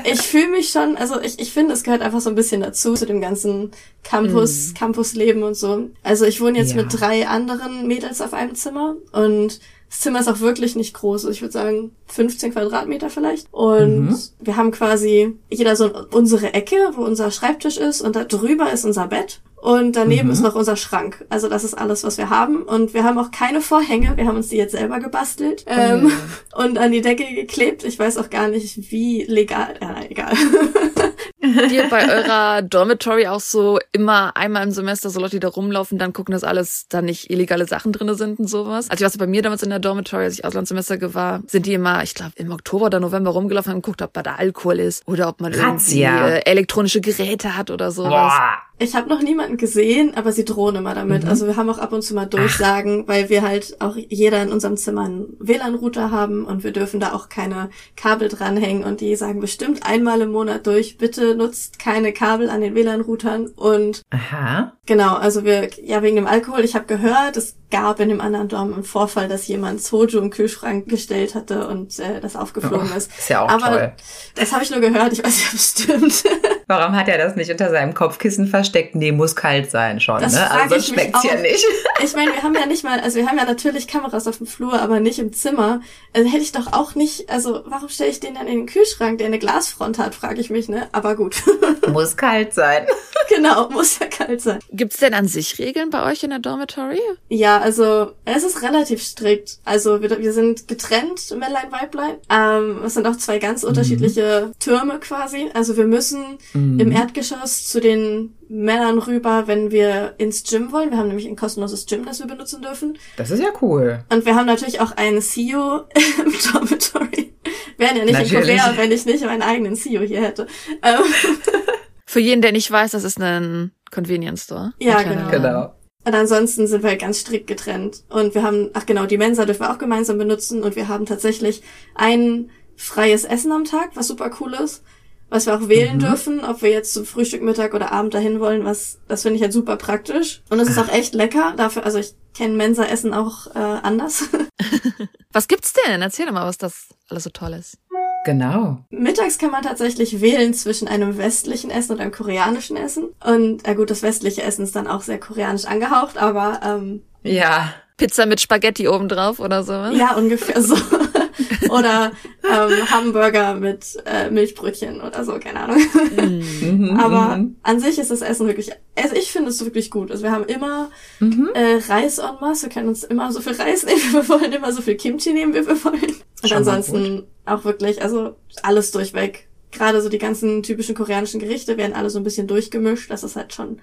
Speaker 4: ich fühle mich schon, also ich, ich finde, es gehört einfach so ein bisschen dazu, zu dem ganzen Campus, mm. Campusleben und so. Also ich wohne jetzt ja. mit drei anderen Mädels auf einem Zimmer und das Zimmer ist auch wirklich nicht groß. Also ich würde sagen 15 Quadratmeter vielleicht. Und mhm. wir haben quasi jeder so unsere Ecke, wo unser Schreibtisch ist und da drüber ist unser Bett. Und daneben mhm. ist noch unser Schrank. Also das ist alles, was wir haben. Und wir haben auch keine Vorhänge. Wir haben uns die jetzt selber gebastelt oh, ähm, ja. und an die Decke geklebt. Ich weiß auch gar nicht, wie legal. Ja, egal.
Speaker 3: ihr bei eurer Dormitory auch so immer einmal im Semester so Leute, die da rumlaufen, dann gucken, dass alles da nicht illegale Sachen drinne sind und sowas? Also ich weiß bei mir damals in der Dormitory, als ich Auslandssemester war, sind die immer, ich glaube, im Oktober oder November rumgelaufen und geguckt, ob da Alkohol ist oder ob man irgendwie äh, elektronische Geräte hat oder sowas. Boah.
Speaker 4: Ich habe noch niemanden gesehen, aber sie drohen immer damit. Mhm. Also wir haben auch ab und zu mal Durchsagen, Ach. weil wir halt auch jeder in unserem Zimmer einen WLAN-Router haben und wir dürfen da auch keine Kabel dranhängen und die sagen bestimmt einmal im Monat durch, bitte nutzt keine Kabel an den WLAN-Routern und
Speaker 2: Aha.
Speaker 4: genau, also wir ja wegen dem Alkohol, ich habe gehört, es gab in dem anderen Dorm einen Vorfall, dass jemand Soju im Kühlschrank gestellt hatte und äh, das aufgeflogen oh, ist.
Speaker 2: Ist ja auch
Speaker 4: Aber
Speaker 2: toll.
Speaker 4: Das habe ich nur gehört, ich weiß nicht, ob es stimmt.
Speaker 2: Warum hat er das nicht unter seinem Kopfkissen versteckt? Nee, muss kalt sein schon, das ne? Also schmeckt's ja nicht.
Speaker 4: Ich meine, wir haben ja nicht mal, also wir haben ja natürlich Kameras auf dem Flur, aber nicht im Zimmer. Also hätte ich doch auch nicht, also warum stelle ich den dann in den Kühlschrank, der eine Glasfront hat, frage ich mich, ne? Aber gut.
Speaker 2: Muss kalt sein.
Speaker 4: Genau, muss ja kalt sein.
Speaker 3: Gibt's denn an sich Regeln bei euch in der Dormitory?
Speaker 4: Ja, also es ist relativ strikt. Also wir, wir sind getrennt, Männlein, Weiblein. Ähm, es sind auch zwei ganz mhm. unterschiedliche Türme quasi. Also wir müssen mhm. im Erdgeschoss zu den Männern rüber, wenn wir ins Gym wollen. Wir haben nämlich ein kostenloses Gym, das wir benutzen dürfen.
Speaker 2: Das ist ja cool.
Speaker 4: Und wir haben natürlich auch einen CEO im Dormitory. Wären ja nicht natürlich. in Korea, wenn ich nicht meinen eigenen CEO hier hätte. Ähm.
Speaker 3: Für jeden, der nicht weiß, das ist ein Convenience Store.
Speaker 4: Ja, genau. genau. Und ansonsten sind wir halt ganz strikt getrennt. Und wir haben, ach genau, die Mensa dürfen wir auch gemeinsam benutzen. Und wir haben tatsächlich ein freies Essen am Tag, was super cool ist was wir auch wählen mhm. dürfen, ob wir jetzt zum Frühstück, Mittag oder Abend dahin wollen, was das finde ich halt super praktisch. Und es ist auch echt lecker. Dafür, also ich kenne Mensa-Essen auch äh, anders.
Speaker 3: was gibt's denn? Erzähl doch mal, was das alles so toll ist.
Speaker 2: Genau.
Speaker 4: Mittags kann man tatsächlich wählen zwischen einem westlichen Essen und einem koreanischen Essen. Und äh gut, das westliche Essen ist dann auch sehr koreanisch angehaucht, aber ähm,
Speaker 2: ja.
Speaker 3: Pizza mit Spaghetti obendrauf oder so.
Speaker 4: Ja, ungefähr so. Oder ähm, Hamburger mit äh, Milchbrötchen oder so, keine Ahnung. Mhm. Aber mhm. an sich ist das Essen wirklich, also ich finde es wirklich gut. Also wir haben immer mhm. äh, Reis en masse, wir können uns immer so viel Reis nehmen, wie wir wollen, immer so viel Kimchi nehmen, wie wir wollen. Und Schon ansonsten auch wirklich, also alles durchweg. Gerade so die ganzen typischen koreanischen Gerichte werden alle so ein bisschen durchgemischt. Das ist halt schon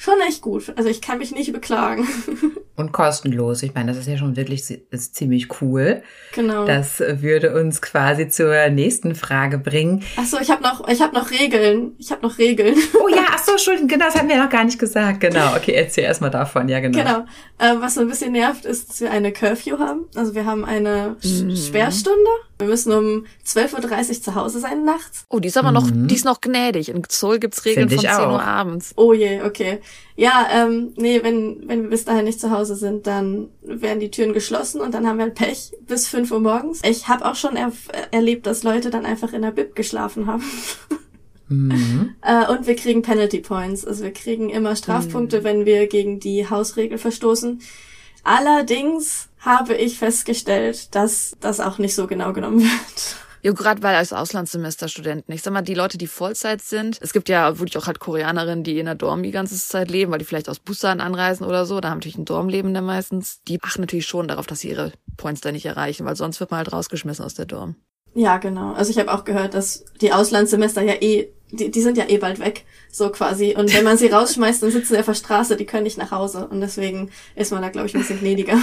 Speaker 4: schon echt gut. Also ich kann mich nicht beklagen.
Speaker 2: Und kostenlos. Ich meine, das ist ja schon wirklich ist ziemlich cool.
Speaker 4: Genau.
Speaker 2: Das würde uns quasi zur nächsten Frage bringen.
Speaker 4: Ach so, ich habe noch, ich habe noch Regeln. Ich habe noch Regeln.
Speaker 2: Oh ja, ach so, Entschuldigung, genau, das haben wir noch gar nicht gesagt. Genau, okay, erzähl erstmal davon. Ja, genau.
Speaker 4: Genau. Ähm, was so ein bisschen nervt, ist, dass wir eine Curfew haben. Also wir haben eine mhm. Sperrstunde. Wir müssen um 12.30 Uhr zu Hause sein nachts.
Speaker 3: Oh, die ist aber noch, mhm. die ist noch gnädig. In Seoul gibt's Regeln von 10 Uhr abends.
Speaker 4: Oh je, okay. Ja, ähm, nee, wenn, wenn wir bis dahin nicht zu Hause sind, dann werden die Türen geschlossen und dann haben wir halt Pech bis 5 Uhr morgens. Ich habe auch schon er erlebt, dass Leute dann einfach in der Bib geschlafen haben. Mhm. äh, und wir kriegen Penalty Points. Also wir kriegen immer Strafpunkte, mhm. wenn wir gegen die Hausregel verstoßen. Allerdings habe ich festgestellt, dass das auch nicht so genau genommen wird.
Speaker 3: Ja, gerade weil als Auslandssemesterstudenten. Ich sag mal, die Leute, die Vollzeit sind, es gibt ja wirklich auch halt Koreanerinnen, die in der Dorm die ganze Zeit leben, weil die vielleicht aus Busan anreisen oder so. Da haben natürlich ein Dormleben dann meistens. Die achten natürlich schon darauf, dass sie ihre Points da nicht erreichen, weil sonst wird man halt rausgeschmissen aus der Dorm.
Speaker 4: Ja, genau. Also ich habe auch gehört, dass die Auslandssemester ja eh, die, die sind ja eh bald weg, so quasi. Und wenn man sie rausschmeißt, dann sitzen sie auf der Straße, die können nicht nach Hause. Und deswegen ist man da, glaube ich, ein bisschen gnädiger.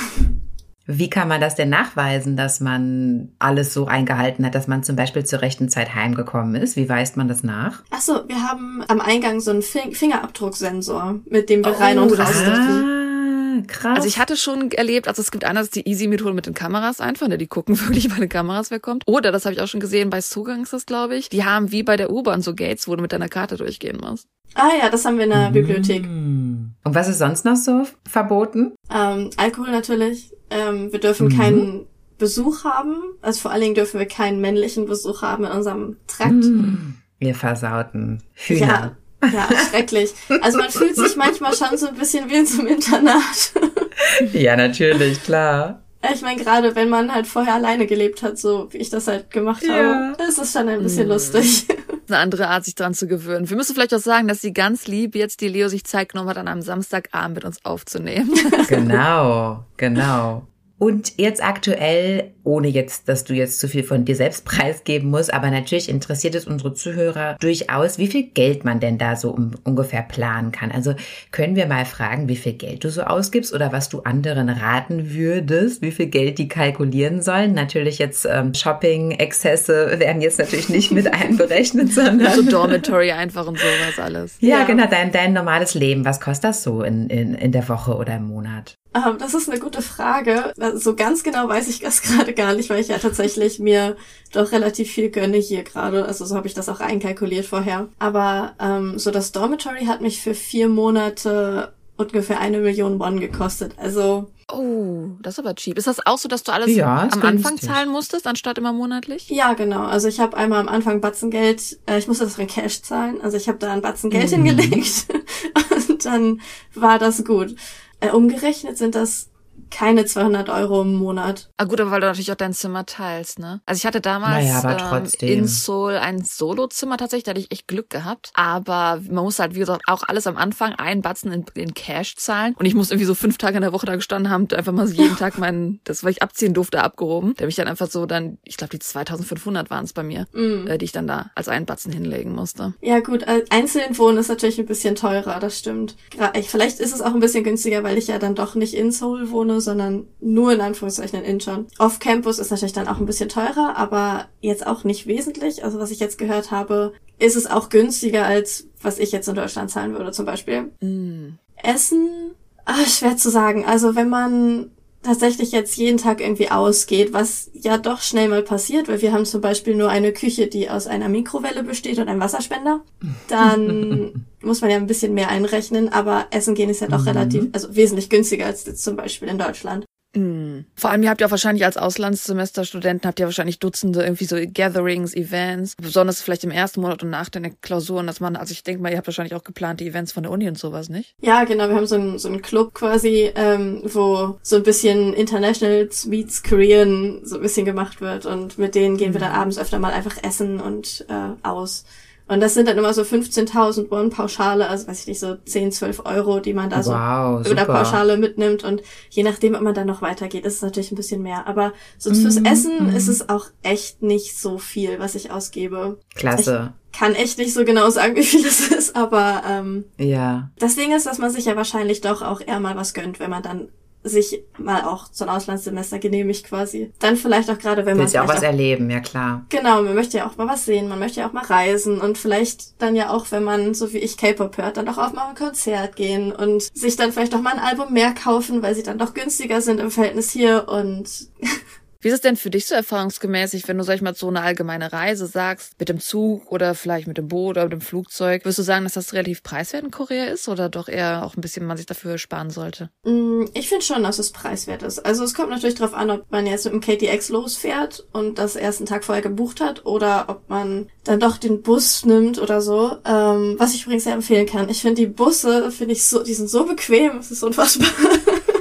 Speaker 2: Wie kann man das denn nachweisen, dass man alles so eingehalten hat, dass man zum Beispiel zur rechten Zeit heimgekommen ist? Wie weist man das nach?
Speaker 4: Ach so, wir haben am Eingang so einen Fingerabdrucksensor, mit dem wir oh, rein und raus dürfen.
Speaker 2: Ah, krass.
Speaker 3: Also ich hatte schon erlebt, also es gibt einerseits die Easy-Methode mit den Kameras einfach, ne, die gucken wirklich bei den Kameras, wer kommt. Oder, das habe ich auch schon gesehen, bei Zugang ist das, glaube ich, die haben wie bei der U-Bahn so Gates, wo du mit deiner Karte durchgehen musst.
Speaker 4: Ah ja, das haben wir in der Bibliothek.
Speaker 2: Mm. Und was ist sonst noch so verboten?
Speaker 4: Ähm, Alkohol natürlich. Ähm, wir dürfen
Speaker 2: Mhm.
Speaker 4: keinen Besuch haben. Also vor allen Dingen dürfen wir keinen männlichen Besuch haben in unserem Trakt.
Speaker 2: Mm. Ihr versauten Hühner.
Speaker 4: Ja, ja, schrecklich. Also man fühlt sich manchmal schon so ein bisschen wie in so einem Internat.
Speaker 2: Ja, natürlich, klar.
Speaker 4: Ich meine, gerade wenn man halt vorher alleine gelebt hat, so wie ich das halt gemacht
Speaker 2: Ja.
Speaker 4: habe, ist es schon ein bisschen
Speaker 3: Mhm.
Speaker 4: lustig.
Speaker 3: Eine andere Art, sich dran zu gewöhnen. Wir müssen vielleicht auch sagen, dass sie ganz lieb jetzt die Leo sich Zeit genommen hat, an einem Samstagabend mit uns aufzunehmen.
Speaker 2: Genau, genau. Und jetzt aktuell, ohne jetzt, dass du jetzt zu viel von dir selbst preisgeben musst, aber natürlich interessiert es unsere Zuhörer durchaus, wie viel Geld man denn da so um, ungefähr planen kann. Also können wir mal fragen, wie viel Geld du so ausgibst oder was du anderen raten würdest, wie viel Geld die kalkulieren sollen. Natürlich jetzt ähm, Shopping-Exzesse werden jetzt natürlich nicht mit einberechnet, sondern
Speaker 3: so Dormitory einfach und sowas alles.
Speaker 2: ja,
Speaker 4: Ja.
Speaker 2: genau, dein, dein normales Leben. Was kostet das so in, in, in der Woche oder im Monat?
Speaker 4: Ähm, das ist eine gute Frage. Also so ganz genau weiß ich das gerade gar nicht, weil ich ja tatsächlich mir doch relativ viel gönne hier gerade. Also so habe ich das auch einkalkuliert vorher. Aber ähm, so das Dormitory hat mich für vier Monate ungefähr eine Million Won gekostet. Also
Speaker 3: Oh, das ist aber cheap. Ist das auch so, dass du alles
Speaker 2: Ja,
Speaker 3: am Anfang
Speaker 2: günstig.
Speaker 3: zahlen musstest, anstatt immer monatlich?
Speaker 4: ja, genau. Also ich habe einmal am Anfang Batzen Geld, äh, ich musste das in Cash zahlen. Also ich habe da einen Batzen Geld
Speaker 2: Mhm.
Speaker 4: hingelegt und dann war das gut. Äh, umgerechnet sind das keine 200 Euro im Monat.
Speaker 3: Ah gut, aber weil du natürlich auch dein Zimmer teilst, ne? Also ich hatte damals
Speaker 2: Naja, aber
Speaker 3: ähm, in Seoul ein Solozimmer tatsächlich, da hatte ich echt Glück gehabt. Aber man muss halt, wie gesagt, auch alles am Anfang einen Batzen in, in Cash zahlen. Und ich musste irgendwie so fünf Tage in der Woche da gestanden haben, und einfach mal so jeden Tag meinen, das, was ich abziehen durfte, abgehoben. Der mich dann einfach so dann, ich glaube die 2500 waren es bei mir,
Speaker 4: Mm.
Speaker 3: äh, die ich dann da als einen Batzen hinlegen musste.
Speaker 4: Ja gut, einzeln wohnen ist natürlich ein bisschen teurer, das stimmt. Vielleicht ist es auch ein bisschen günstiger, weil ich ja dann doch nicht in Seoul wohne, sondern nur in Anführungszeichen in Incheon. Off-Campus ist natürlich dann auch ein bisschen teurer, aber jetzt auch nicht wesentlich. Also was ich jetzt gehört habe, ist es auch günstiger als was ich jetzt in Deutschland zahlen würde zum Beispiel.
Speaker 3: Mm.
Speaker 4: Essen, ah, schwer zu sagen. Also wenn man tatsächlich jetzt jeden Tag irgendwie ausgeht, was ja doch schnell mal passiert, weil wir haben zum Beispiel nur eine Küche, die aus einer Mikrowelle besteht und einem Wasserspender, dann muss man ja ein bisschen mehr einrechnen, aber Essen gehen ist ja doch relativ, also wesentlich günstiger als jetzt zum Beispiel in Deutschland.
Speaker 3: Mm. Vor allem, ihr habt ja wahrscheinlich als Auslandssemesterstudenten habt ihr wahrscheinlich Dutzende irgendwie so Gatherings, Events, besonders vielleicht im ersten Monat und nach den Klausuren, dass man, also ich denke mal, ihr habt wahrscheinlich auch geplante Events von der Uni und sowas, nicht?
Speaker 4: Ja, genau, wir haben so einen, so einen Club quasi, ähm, wo so ein bisschen International meets Korean so ein bisschen gemacht wird und mit denen gehen wir dann abends öfter mal einfach essen und äh, aus. Und das sind dann immer so 15.000 Won Pauschale, also weiß ich nicht, so 10, 12 Euro, die man da so
Speaker 2: wow,
Speaker 4: oder
Speaker 2: super.
Speaker 4: Pauschale mitnimmt und je nachdem, ob man dann noch weitergeht, ist es natürlich ein bisschen mehr. Aber so fürs Essen ist es auch echt nicht so viel, was ich ausgebe.
Speaker 2: Klasse.
Speaker 4: Kann echt nicht so genau sagen, wie viel es ist, aber ähm,
Speaker 2: Ja.
Speaker 4: das Ding ist, dass man sich ja wahrscheinlich doch auch eher mal was gönnt, wenn man dann sich mal auch so ein Auslandssemester genehmigt quasi. Dann vielleicht auch gerade, wenn man
Speaker 2: Willst ja auch was
Speaker 4: vielleicht
Speaker 2: erleben, ja klar.
Speaker 4: Genau, man möchte ja auch mal was sehen, man möchte ja auch mal reisen und vielleicht dann ja auch, wenn man, so wie ich K-Pop hört, dann doch auch mal ein Konzert gehen und sich dann vielleicht auch mal ein Album mehr kaufen, weil sie dann doch günstiger sind im Verhältnis hier und
Speaker 3: Wie ist es denn für dich so erfahrungsgemäßig, wenn du, sag ich mal, so eine allgemeine Reise sagst, mit dem Zug oder vielleicht mit dem Boot oder mit dem Flugzeug? Würdest du sagen, dass das relativ preiswert in Korea ist oder doch eher auch ein bisschen man sich dafür sparen sollte?
Speaker 4: Mm, Ich finde schon, dass es preiswert ist. Also es kommt natürlich darauf an, ob man jetzt mit dem KTX losfährt und das erst einen Tag vorher gebucht hat oder ob man dann doch den Bus nimmt oder so. Ähm, was ich übrigens sehr empfehlen kann. Ich finde die Busse, finde ich so, die sind so bequem, es ist unfassbar.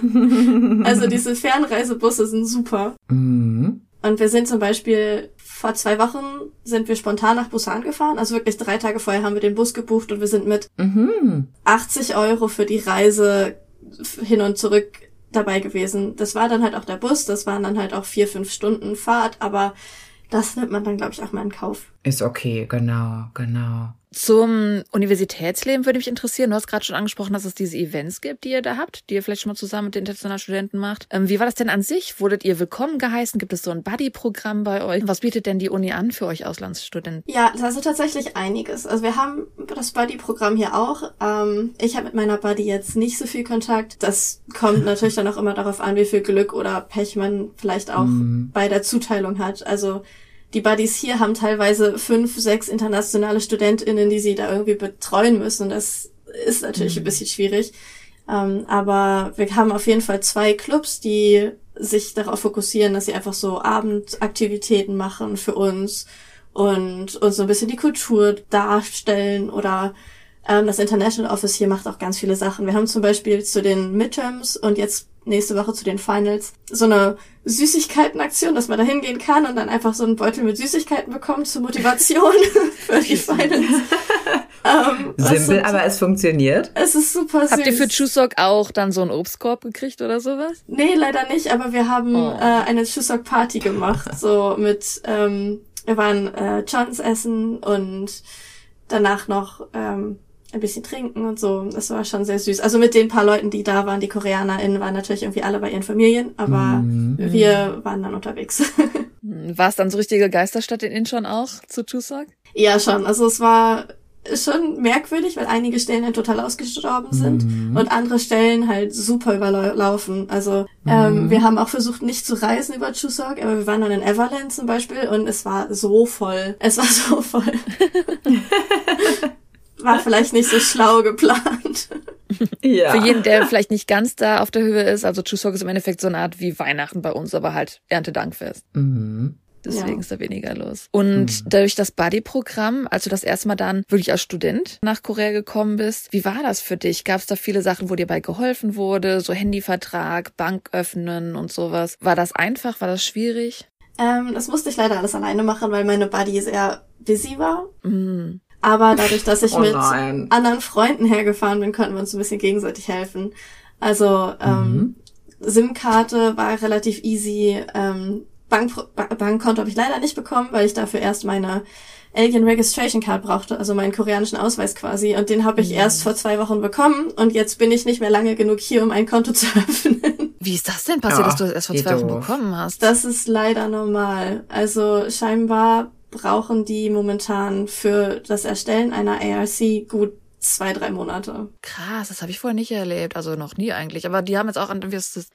Speaker 4: also diese Fernreisebusse sind super.
Speaker 2: Mhm.
Speaker 4: Und wir sind zum Beispiel vor zwei Wochen sind wir spontan nach Busan gefahren. Also wirklich drei Tage vorher haben wir den Bus gebucht und wir sind mit
Speaker 2: Mhm.
Speaker 4: 80 Euro für die Reise hin und zurück dabei gewesen. Das war dann halt auch der Bus, das waren dann halt auch vier, fünf Stunden Fahrt, aber das nimmt man dann, glaube ich, auch mal in Kauf.
Speaker 2: Ist okay, genau, genau.
Speaker 3: Zum Universitätsleben würde mich interessieren. Du hast gerade schon angesprochen, dass es diese Events gibt, die ihr da habt, die ihr vielleicht schon mal zusammen mit den internationalen Studenten macht. Ähm, wie war das denn an sich? Wurdet ihr willkommen geheißen? Gibt es so ein Buddy-Programm bei euch? Was bietet denn die Uni an für euch Auslandsstudenten?
Speaker 4: Ja, also tatsächlich einiges. Also wir haben das Buddy-Programm hier auch. Ähm, ich habe mit meiner Buddy jetzt nicht so viel Kontakt. Das kommt natürlich dann auch immer darauf an, wie viel Glück oder Pech man vielleicht auch mhm. bei der Zuteilung hat. Also die Buddies hier haben teilweise fünf, sechs internationale StudentInnen, die sie da irgendwie betreuen müssen. Das ist natürlich mhm. ein bisschen schwierig. Ähm, aber wir haben auf jeden Fall zwei Clubs, die sich darauf fokussieren, dass sie einfach so Abendaktivitäten machen für uns und uns so ein bisschen die Kultur darstellen oder ähm, das International Office hier macht auch ganz viele Sachen. Wir haben zum Beispiel zu den Midterms und jetzt nächste Woche zu den Finals so eine Süßigkeitenaktion, dass man da hingehen kann und dann einfach so einen Beutel mit Süßigkeiten bekommt zur Motivation für die Finals.
Speaker 2: ähm, Simpel, aber es funktioniert.
Speaker 4: Es ist super süß.
Speaker 3: Habt ihr für Chuseok auch dann so einen Obstkorb gekriegt oder sowas?
Speaker 4: Nee, leider nicht, aber wir haben oh. äh, eine Chuseok Party gemacht, so mit, ähm, wir waren äh, Johns essen und danach noch ähm, ein bisschen trinken und so. Das war schon sehr süß. Also mit den paar Leuten, die da waren, die KoreanerInnen, waren natürlich irgendwie alle bei ihren Familien, aber mhm. wir waren dann unterwegs.
Speaker 3: War es dann so richtige Geisterstadt in Incheon auch zu Chuseok?
Speaker 4: Ja, schon. Also es war schon merkwürdig, weil einige Stellen halt total ausgestorben sind mhm. und andere Stellen halt super überlaufen. Also ähm, mhm. wir haben auch versucht, nicht zu reisen über Chuseok, aber wir waren dann in Everland zum Beispiel und es war so voll. Es war so voll. war vielleicht nicht so schlau geplant.
Speaker 3: Ja. Für jeden, der vielleicht nicht ganz da auf der Höhe ist, also Chuseok ist im Endeffekt so eine Art wie Weihnachten bei uns, aber halt Erntedankfest. Mhm. Deswegen ja. ist da weniger los. Und mhm. dadurch das Buddy-Programm, als du das erste Mal dann wirklich als Student nach Korea gekommen bist, wie war das für dich? Gab es da viele Sachen, wo dir bei geholfen wurde? So Handyvertrag, Bank öffnen und sowas. War das einfach? War das schwierig?
Speaker 4: Ähm, das musste ich leider alles alleine machen, weil meine Buddy sehr busy war. Mhm. Aber dadurch, dass ich oh mit anderen Freunden hergefahren bin, konnten wir uns ein bisschen gegenseitig helfen. Also ähm, mhm. SIM-Karte war relativ easy. Ähm, Bank Bankkonto habe ich leider nicht bekommen, weil ich dafür erst meine Alien Registration Card brauchte, also meinen koreanischen Ausweis quasi. Und den habe ich mhm. erst vor zwei Wochen bekommen. Und jetzt bin ich nicht mehr lange genug hier, um ein Konto zu öffnen.
Speaker 3: Wie ist das denn passiert, ja, dass du das erst vor zwei Wochen bekommen hast?
Speaker 4: Das ist leider normal. Also scheinbar brauchen die momentan für das Erstellen einer ARC gut zwei, drei Monate.
Speaker 3: Krass, das habe ich vorher nicht erlebt. Also noch nie eigentlich. Aber die haben jetzt auch an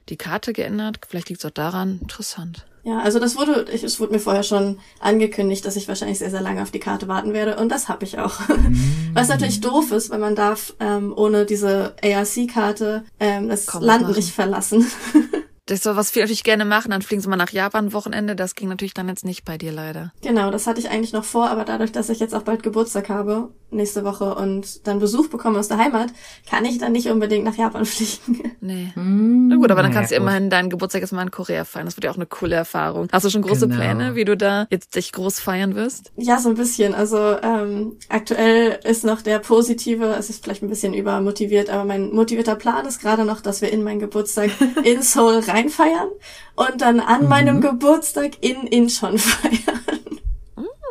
Speaker 3: die Karte geändert. Vielleicht liegt es auch daran. Interessant.
Speaker 4: Ja, also das wurde, es wurde mir vorher schon angekündigt, dass ich wahrscheinlich sehr, sehr lange auf die Karte warten werde und das habe ich auch. Was natürlich doof ist, weil man darf ähm, ohne diese ARC-Karte ähm, das Komm, Land machen. nicht verlassen.
Speaker 3: Das so, was viele natürlich gerne machen, dann fliegen sie mal nach Japan Wochenende. Das ging natürlich dann jetzt nicht bei dir leider.
Speaker 4: Genau, das hatte ich eigentlich noch vor, aber dadurch, dass ich jetzt auch bald Geburtstag habe, nächste Woche und dann Besuch bekomme aus der Heimat, kann ich dann nicht unbedingt nach Japan fliegen.
Speaker 3: Nee. Hm, Na gut, aber dann kannst du immerhin deinen Geburtstag jetzt mal in Korea feiern. Das wird ja auch eine coole Erfahrung. Hast du schon große genau. Pläne, wie du da jetzt dich groß feiern wirst?
Speaker 4: Ja, so ein bisschen. Also ähm, aktuell ist noch der positive, es ist vielleicht ein bisschen übermotiviert, aber mein motivierter Plan ist gerade noch, dass wir in meinen Geburtstag in Seoul reinfeiern und dann an mhm. meinem Geburtstag in Incheon feiern.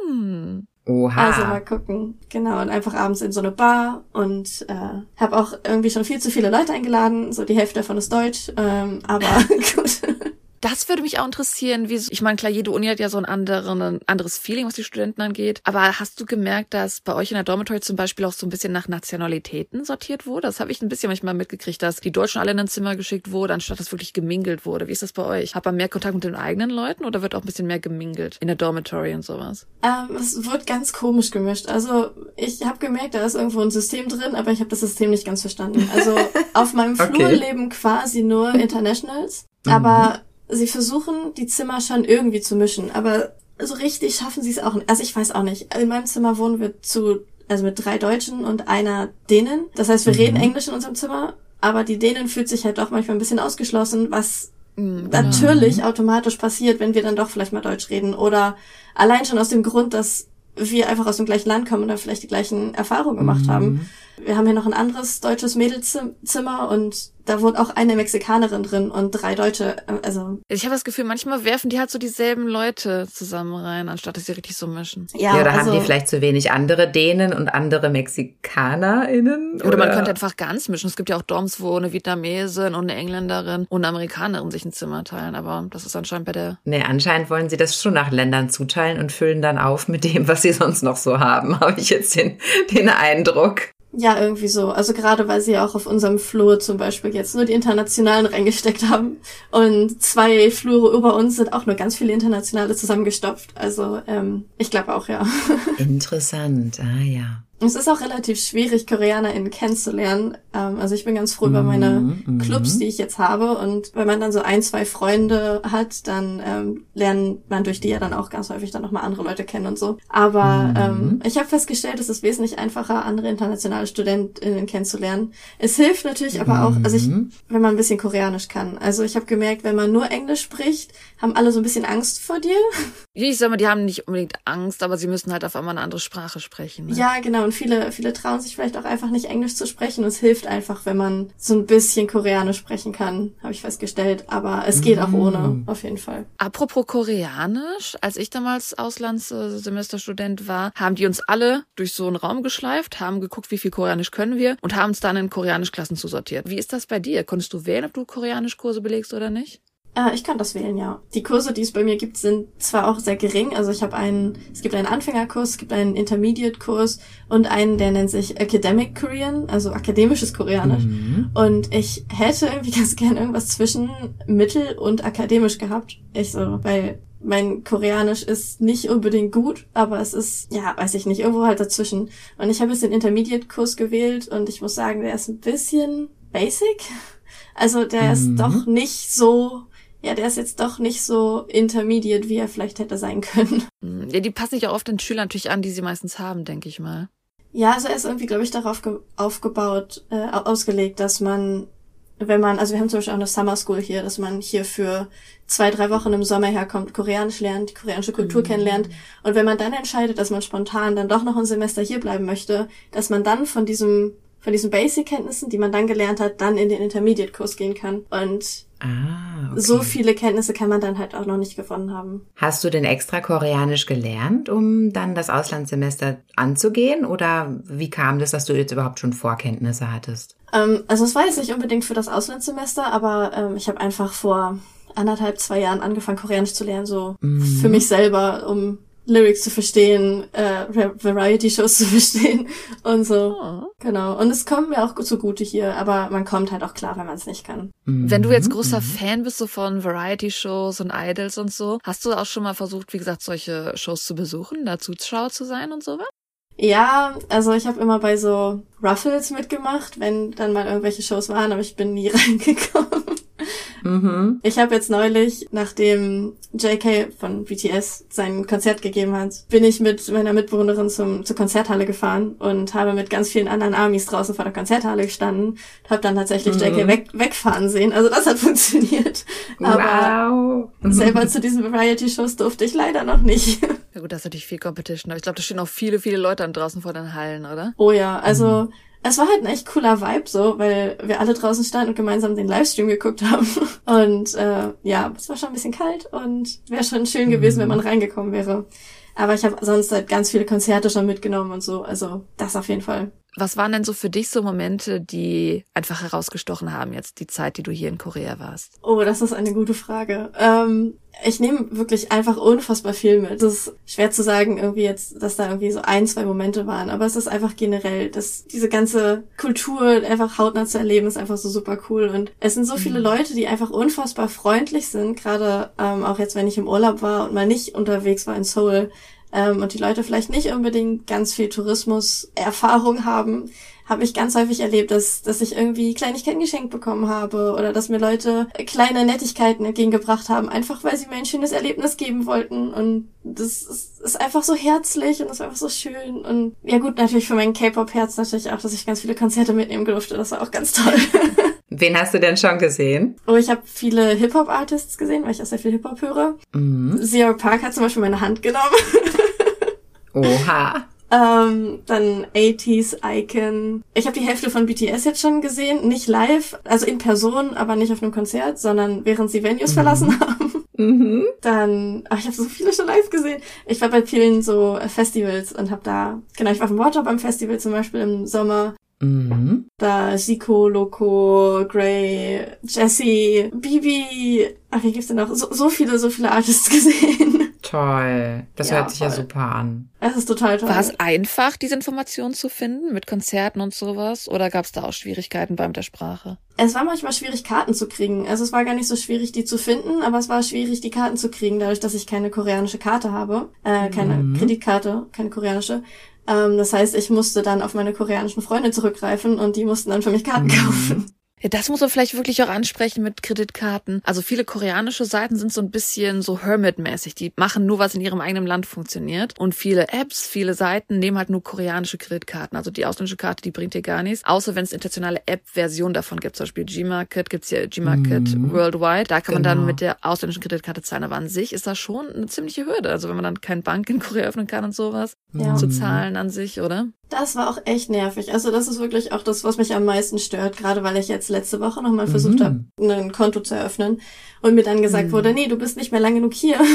Speaker 4: Mm. Oha. Also mal gucken. Genau, und einfach abends in so eine Bar und äh, habe auch irgendwie schon viel zu viele Leute eingeladen. So die Hälfte davon ist Deutsch, ähm, aber gut.
Speaker 3: Das würde mich auch interessieren, wie, ich meine, klar, jede Uni hat ja so ein, anderen, ein anderes Feeling, was die Studenten angeht. Aber hast du gemerkt, dass bei euch in der Dormitory zum Beispiel auch so ein bisschen nach Nationalitäten sortiert wurde? Das habe ich ein bisschen manchmal mitgekriegt, dass die Deutschen alle in ein Zimmer geschickt wurden, anstatt dass wirklich gemingelt wurde. Wie ist das bei euch? Hat man mehr Kontakt mit den eigenen Leuten oder wird auch ein bisschen mehr gemingelt in der Dormitory und sowas?
Speaker 4: Ähm, es wird ganz komisch gemischt. Also ich habe gemerkt, da ist irgendwo ein System drin, aber ich habe das System nicht ganz verstanden. Also auf meinem okay. Flur leben quasi nur Internationals. Aber mhm sie versuchen, die Zimmer schon irgendwie zu mischen, aber so richtig schaffen sie es auch nicht. Also ich weiß auch nicht. In meinem Zimmer wohnen wir zu, also mit drei Deutschen und einer Dänen. Das heißt, wir mhm. reden Englisch in unserem Zimmer, aber die Dänen fühlt sich halt doch manchmal ein bisschen ausgeschlossen, was mhm. natürlich automatisch passiert, wenn wir dann doch vielleicht mal Deutsch reden. Oder allein schon aus dem Grund, dass wir einfach aus dem gleichen Land kommen und da vielleicht die gleichen Erfahrungen gemacht mhm. haben. Wir haben hier noch ein anderes deutsches Mädelzimmer und da wohnt auch eine Mexikanerin drin und drei Deutsche. Also
Speaker 3: ich habe das Gefühl, manchmal werfen die halt so dieselben Leute zusammen rein, anstatt dass sie richtig so mischen.
Speaker 2: Ja, ja oder also, haben die vielleicht zu wenig andere Dänen und andere MexikanerInnen?
Speaker 3: Oder, oder man könnte einfach ganz mischen. Es gibt ja auch Doms, wo eine Vietnamesin und eine Engländerin und eine Amerikanerin sich ein Zimmer teilen, aber das ist anscheinend bei der.
Speaker 2: Nee, anscheinend wollen sie das schon nach Ländern zuteilen und füllen dann auf mit dem, was sie sonst noch so haben, habe ich jetzt den, den Eindruck.
Speaker 4: Ja, irgendwie so. Also gerade weil sie auch auf unserem Flur zum Beispiel jetzt nur die Internationalen reingesteckt haben. Und zwei Flure über uns sind auch nur ganz viele Internationale zusammengestopft. Also ähm, ich glaube auch, ja.
Speaker 2: Interessant, ah ja.
Speaker 4: Es ist auch relativ schwierig, KoreanerInnen kennenzulernen. Ähm, also ich bin ganz froh über meine mhm, Clubs, die ich jetzt habe. Und wenn man dann so ein, zwei Freunde hat, dann ähm, lernt man durch die ja dann auch ganz häufig dann nochmal andere Leute kennen und so. Aber mhm. ähm, ich habe festgestellt, es ist wesentlich einfacher, andere internationale StudentInnen kennenzulernen. Es hilft natürlich aber auch, also ich, mhm. wenn man ein bisschen Koreanisch kann. Also ich habe gemerkt, wenn man nur Englisch spricht, haben alle so ein bisschen Angst vor dir.
Speaker 3: Ich sag mal, die haben nicht unbedingt Angst, aber sie müssen halt auf einmal eine andere Sprache sprechen. Ne?
Speaker 4: Ja, genau und viele, viele trauen sich vielleicht auch einfach nicht Englisch zu sprechen. Und es hilft einfach, wenn man so ein bisschen Koreanisch sprechen kann, habe ich festgestellt. Aber es geht auch ohne, mm. auf jeden Fall.
Speaker 3: Apropos Koreanisch, als ich damals Auslandssemesterstudent war, haben die uns alle durch so einen Raum geschleift, haben geguckt, wie viel Koreanisch können wir und haben uns dann in Koreanischklassen zusortiert. Wie ist das bei dir? Konntest du wählen, ob du Koreanischkurse belegst oder nicht?
Speaker 4: Äh, ich kann das wählen, ja. Die Kurse, die es bei mir gibt, sind zwar auch sehr gering. Also ich habe einen, es gibt einen Anfängerkurs, es gibt einen Intermediate-Kurs und einen, der nennt sich Academic Korean, also akademisches Koreanisch. Mhm. Und ich hätte irgendwie ganz gern irgendwas zwischen Mittel und akademisch gehabt. Ich so, weil mein Koreanisch ist nicht unbedingt gut, aber es ist, ja, weiß ich nicht, irgendwo halt dazwischen. Und ich habe jetzt den Intermediate-Kurs gewählt und ich muss sagen, der ist ein bisschen basic. Also der mhm. ist doch nicht so ja, der ist jetzt doch nicht so intermediate, wie er vielleicht hätte sein können.
Speaker 3: Ja, die passen sich auch oft den Schülern natürlich an, die sie meistens haben, denke ich mal.
Speaker 4: Ja, also er ist irgendwie, glaube ich, darauf aufgebaut, äh, ausgelegt, dass man, wenn man, also wir haben zum Beispiel auch eine Summer School hier, dass man hier für zwei, drei Wochen im Sommer herkommt, Koreanisch lernt, die koreanische Kultur mhm. kennenlernt. Und wenn man dann entscheidet, dass man spontan dann doch noch ein Semester hier bleiben möchte, dass man dann von diesem, von diesen Basic-Kenntnissen, die man dann gelernt hat, dann in den Intermediate-Kurs gehen kann. Und Ah, okay. So viele Kenntnisse kann man dann halt auch noch nicht gewonnen haben.
Speaker 2: Hast du denn extra Koreanisch gelernt, um dann das Auslandssemester anzugehen? Oder wie kam das, dass du jetzt überhaupt schon Vorkenntnisse hattest?
Speaker 4: Ähm, also es war jetzt nicht unbedingt für das Auslandssemester, aber ähm, ich habe einfach vor anderthalb, zwei Jahren angefangen, Koreanisch zu lernen, so mhm. für mich selber, um Lyrics zu verstehen, äh, Variety-Shows zu verstehen und so. Oh. Genau. Und es kommt mir auch zugute hier, aber man kommt halt auch klar, wenn man es nicht kann.
Speaker 3: Wenn du jetzt mhm. großer mhm. Fan bist so von Variety-Shows und Idols und so, hast du auch schon mal versucht, wie gesagt, solche Shows zu besuchen, da Zuschauer zu sein und sowas?
Speaker 4: Ja, also ich habe immer bei so Ruffles mitgemacht, wenn dann mal irgendwelche Shows waren, aber ich bin nie reingekommen. Mhm. Ich habe jetzt neulich, nachdem JK von BTS sein Konzert gegeben hat, bin ich mit meiner Mitbewohnerin zum, zur Konzerthalle gefahren und habe mit ganz vielen anderen Armies draußen vor der Konzerthalle gestanden und habe dann tatsächlich mhm. JK weg, wegfahren sehen. Also das hat funktioniert. Aber wow. selber zu diesen Variety-Shows durfte ich leider noch nicht.
Speaker 3: Ja gut, das ist natürlich viel Competition. Aber ich glaube, da stehen auch viele, viele Leute dann draußen vor den Hallen, oder?
Speaker 4: Oh ja, also mhm es war halt ein echt cooler Vibe so, weil wir alle draußen standen und gemeinsam den Livestream geguckt haben. Und äh, ja, es war schon ein bisschen kalt und wäre schon schön gewesen, mhm. wenn man reingekommen wäre. Aber ich habe sonst halt ganz viele Konzerte schon mitgenommen und so. Also das auf jeden Fall.
Speaker 3: Was waren denn so für dich so Momente, die einfach herausgestochen haben, jetzt die Zeit, die du hier in Korea warst?
Speaker 4: Oh, das ist eine gute Frage. Ähm, ich nehme wirklich einfach unfassbar viel mit. Es ist schwer zu sagen, irgendwie jetzt, dass da irgendwie so ein, zwei Momente waren, aber es ist einfach generell, dass diese ganze Kultur einfach hautnah zu erleben, ist einfach so super cool. Und es sind so viele mhm. Leute, die einfach unfassbar freundlich sind, gerade ähm, auch jetzt, wenn ich im Urlaub war und mal nicht unterwegs war in Seoul ähm, und die Leute vielleicht nicht unbedingt ganz viel Tourismus-Erfahrung haben, habe ich ganz häufig erlebt, dass, dass ich irgendwie Kleinigkeiten geschenkt bekommen habe oder dass mir Leute kleine Nettigkeiten entgegengebracht haben, einfach weil sie mir ein schönes Erlebnis geben wollten. Und das ist, ist einfach so herzlich und das ist einfach so schön. Und ja gut, natürlich für mein K-Pop-Herz natürlich auch, dass ich ganz viele Konzerte mitnehmen durfte. Das war auch ganz toll.
Speaker 2: Wen hast du denn schon gesehen?
Speaker 4: Oh, ich habe viele Hip-Hop-Artists gesehen, weil ich auch sehr viel Hip-Hop höre. Mhm. Zero Park hat zum Beispiel meine Hand genommen.
Speaker 2: Oha.
Speaker 4: Ähm, dann 80s Icon. Ich habe die Hälfte von BTS jetzt schon gesehen, nicht live, also in Person, aber nicht auf einem Konzert, sondern während sie Venues mhm. verlassen haben. Mhm. Dann, ach, ich habe so viele schon live gesehen. Ich war bei vielen so Festivals und habe da, genau, ich war auf dem Water beim Festival zum Beispiel im Sommer. Mhm. Da Zico, Loco, Gray, Jesse, Bibi, ach, wie gibt's denn noch? So, so viele, so viele Artists gesehen.
Speaker 2: Toll. Das ja, hört sich voll. ja super an.
Speaker 4: Es ist total toll.
Speaker 3: War es einfach, diese Informationen zu finden mit Konzerten und sowas? Oder gab es da auch Schwierigkeiten beim der Sprache?
Speaker 4: Es war manchmal schwierig, Karten zu kriegen. Also es war gar nicht so schwierig, die zu finden, aber es war schwierig, die Karten zu kriegen, dadurch, dass ich keine koreanische Karte habe. Äh, keine mhm. Kreditkarte, keine koreanische. Ähm, das heißt, ich musste dann auf meine koreanischen Freunde zurückgreifen und die mussten dann für mich Karten mhm. kaufen.
Speaker 3: Ja, das muss man vielleicht wirklich auch ansprechen mit Kreditkarten. Also viele koreanische Seiten sind so ein bisschen so Hermit-mäßig. Die machen nur, was in ihrem eigenen Land funktioniert. Und viele Apps, viele Seiten nehmen halt nur koreanische Kreditkarten. Also die ausländische Karte, die bringt dir gar nichts. Außer wenn es internationale App-Version davon gibt. Zum Beispiel Gmarket gibt's hier Gmarket mhm. Worldwide. Da kann genau. man dann genau. mit der ausländischen Kreditkarte zahlen. Aber an sich ist das schon eine ziemliche Hürde. Also wenn man dann kein Bank in Korea öffnen kann und sowas. Ja. Zu zahlen an sich, oder?
Speaker 4: Das war auch echt nervig. Also das ist wirklich auch das, was mich am meisten stört, gerade weil ich jetzt letzte Woche nochmal versucht mhm. habe, ein Konto zu eröffnen und mir dann gesagt mhm. wurde, nee, du bist nicht mehr lang genug hier.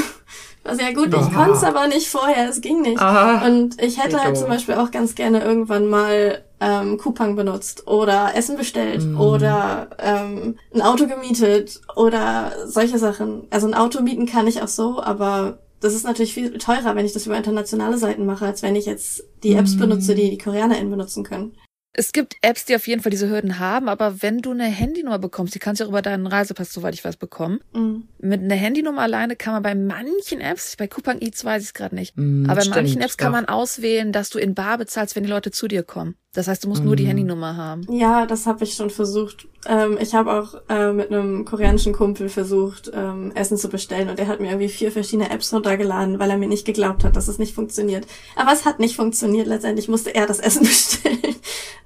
Speaker 4: Also ja gut, ich konnte es aber nicht vorher, es ging nicht. Aha. Und ich hätte halt zum Beispiel auch ganz gerne irgendwann mal ähm, Coupang benutzt oder Essen bestellt mhm. oder ähm, ein Auto gemietet oder solche Sachen. Also ein Auto mieten kann ich auch so, aber das ist natürlich viel teurer, wenn ich das über internationale Seiten mache, als wenn ich jetzt die Apps mm. benutze, die die KoreanerInnen benutzen können.
Speaker 3: Es gibt Apps, die auf jeden Fall diese Hürden haben, aber wenn du eine Handynummer bekommst, die kannst du auch über deinen Reisepass, soweit ich weiß, bekommen. Mm. Mit einer Handynummer alleine kann man bei manchen Apps, bei Coupang Eats weiß ich es gerade nicht, mm, aber bei stimmt, manchen Apps kann man auswählen, dass du in Bar bezahlst, wenn die Leute zu dir kommen. Das heißt, du musst mm. nur die mhm. Handynummer haben.
Speaker 4: Ja, das habe ich schon versucht. Ähm, ich habe auch äh, mit einem koreanischen Kumpel versucht, ähm, Essen zu bestellen und er hat mir irgendwie vier verschiedene Apps runtergeladen, weil er mir nicht geglaubt hat, dass es nicht funktioniert. Aber es hat nicht funktioniert. Letztendlich musste er das Essen bestellen.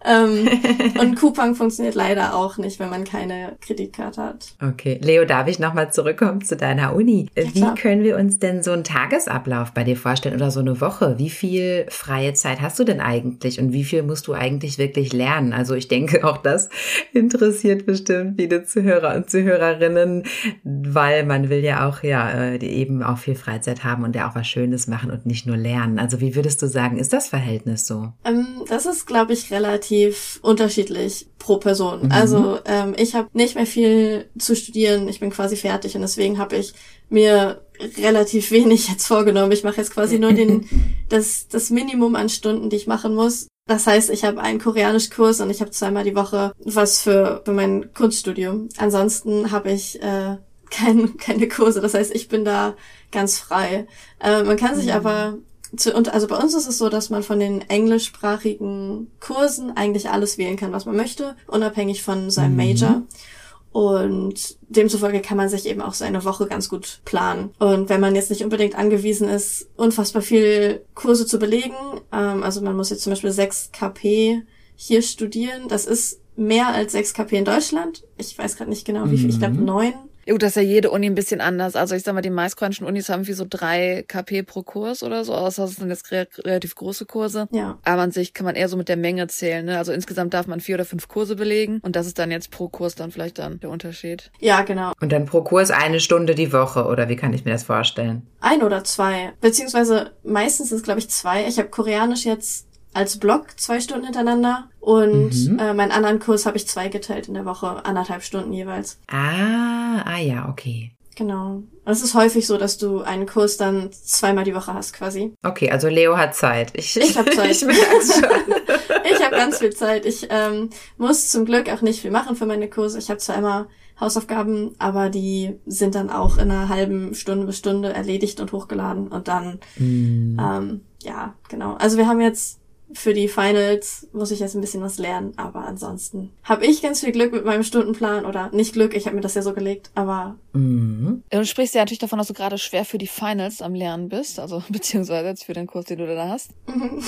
Speaker 4: Ähm, und Coupang funktioniert leider auch nicht, wenn man keine Kreditkarte hat.
Speaker 2: Okay. Leo, darf ich nochmal zurückkommen zu deiner Uni? Ja, Wie können wir uns denn so einen Tagesablauf bei dir vorstellen oder so eine Woche? Wie viel freie Zeit hast du denn eigentlich und wie viel musst du eigentlich wirklich lernen? Also ich denke, auch das interessiert bestimmt viele Zuhörer und Zuhörerinnen, weil man will ja auch ja äh, eben auch viel Freizeit haben und ja auch was Schönes machen und nicht nur lernen. Also wie würdest du sagen, ist das Verhältnis so?
Speaker 4: Ähm, das ist, glaube ich, relativ unterschiedlich pro Person. Mhm. Also ähm, ich habe nicht mehr viel zu studieren. Ich bin quasi fertig und deswegen habe ich mir relativ wenig jetzt vorgenommen. Ich mache jetzt quasi nur den das das Minimum an Stunden, die ich machen muss. Das heißt, ich habe einen Koreanischkurs und ich habe zweimal die Woche was für, für mein Kunststudium. Ansonsten habe ich äh, kein, keine Kurse. Das heißt, ich bin da ganz frei. Äh, man kann sich mhm. aber zu, und also bei uns ist es so, dass man von den englischsprachigen Kursen eigentlich alles wählen kann, was man möchte, unabhängig von seinem mhm. Major. Und demzufolge kann man sich eben auch seine Woche ganz gut planen. Und wenn man jetzt nicht unbedingt angewiesen ist, unfassbar viel Kurse zu belegen, ähm, also man muss jetzt zum Beispiel 6 KP hier studieren, das ist mehr als 6 KP in Deutschland. Ich weiß gerade nicht genau, wie viel, ich glaube mhm. neun
Speaker 3: gut, das ist ja jede Uni ein bisschen anders. Also ich sag mal, die meistkoreanischen Unis haben wie so drei KP pro Kurs oder so, außer es sind jetzt relativ große Kurse.
Speaker 4: Ja.
Speaker 3: Aber an sich kann man eher so mit der Menge zählen. Ne? Also insgesamt darf man vier oder fünf Kurse belegen und das ist dann jetzt pro Kurs dann vielleicht dann der Unterschied.
Speaker 4: Ja, genau.
Speaker 2: Und dann pro Kurs eine Stunde die Woche oder wie kann ich mir das vorstellen?
Speaker 4: Ein oder zwei. Beziehungsweise meistens ist es, glaube ich, zwei. Ich habe Koreanisch jetzt als Block zwei Stunden hintereinander und mhm. äh, meinen anderen Kurs habe ich zwei geteilt in der Woche, anderthalb Stunden jeweils.
Speaker 2: Ah, ah ja, okay.
Speaker 4: Genau. es ist häufig so, dass du einen Kurs dann zweimal die Woche hast, quasi.
Speaker 2: Okay, also Leo hat Zeit.
Speaker 4: Ich, ich habe Zeit. ich ich habe ganz viel Zeit. Ich ähm, muss zum Glück auch nicht viel machen für meine Kurse. Ich habe zwar immer Hausaufgaben, aber die sind dann auch in einer halben Stunde bis Stunde erledigt und hochgeladen und dann, mm. ähm, ja, genau. Also wir haben jetzt für die Finals muss ich jetzt ein bisschen was lernen, aber ansonsten habe ich ganz viel Glück mit meinem Stundenplan oder nicht Glück, ich habe mir das ja so gelegt, aber
Speaker 3: mhm. du sprichst ja natürlich davon, dass du gerade schwer für die Finals am Lernen bist, also beziehungsweise jetzt für den Kurs, den du da hast. Mhm.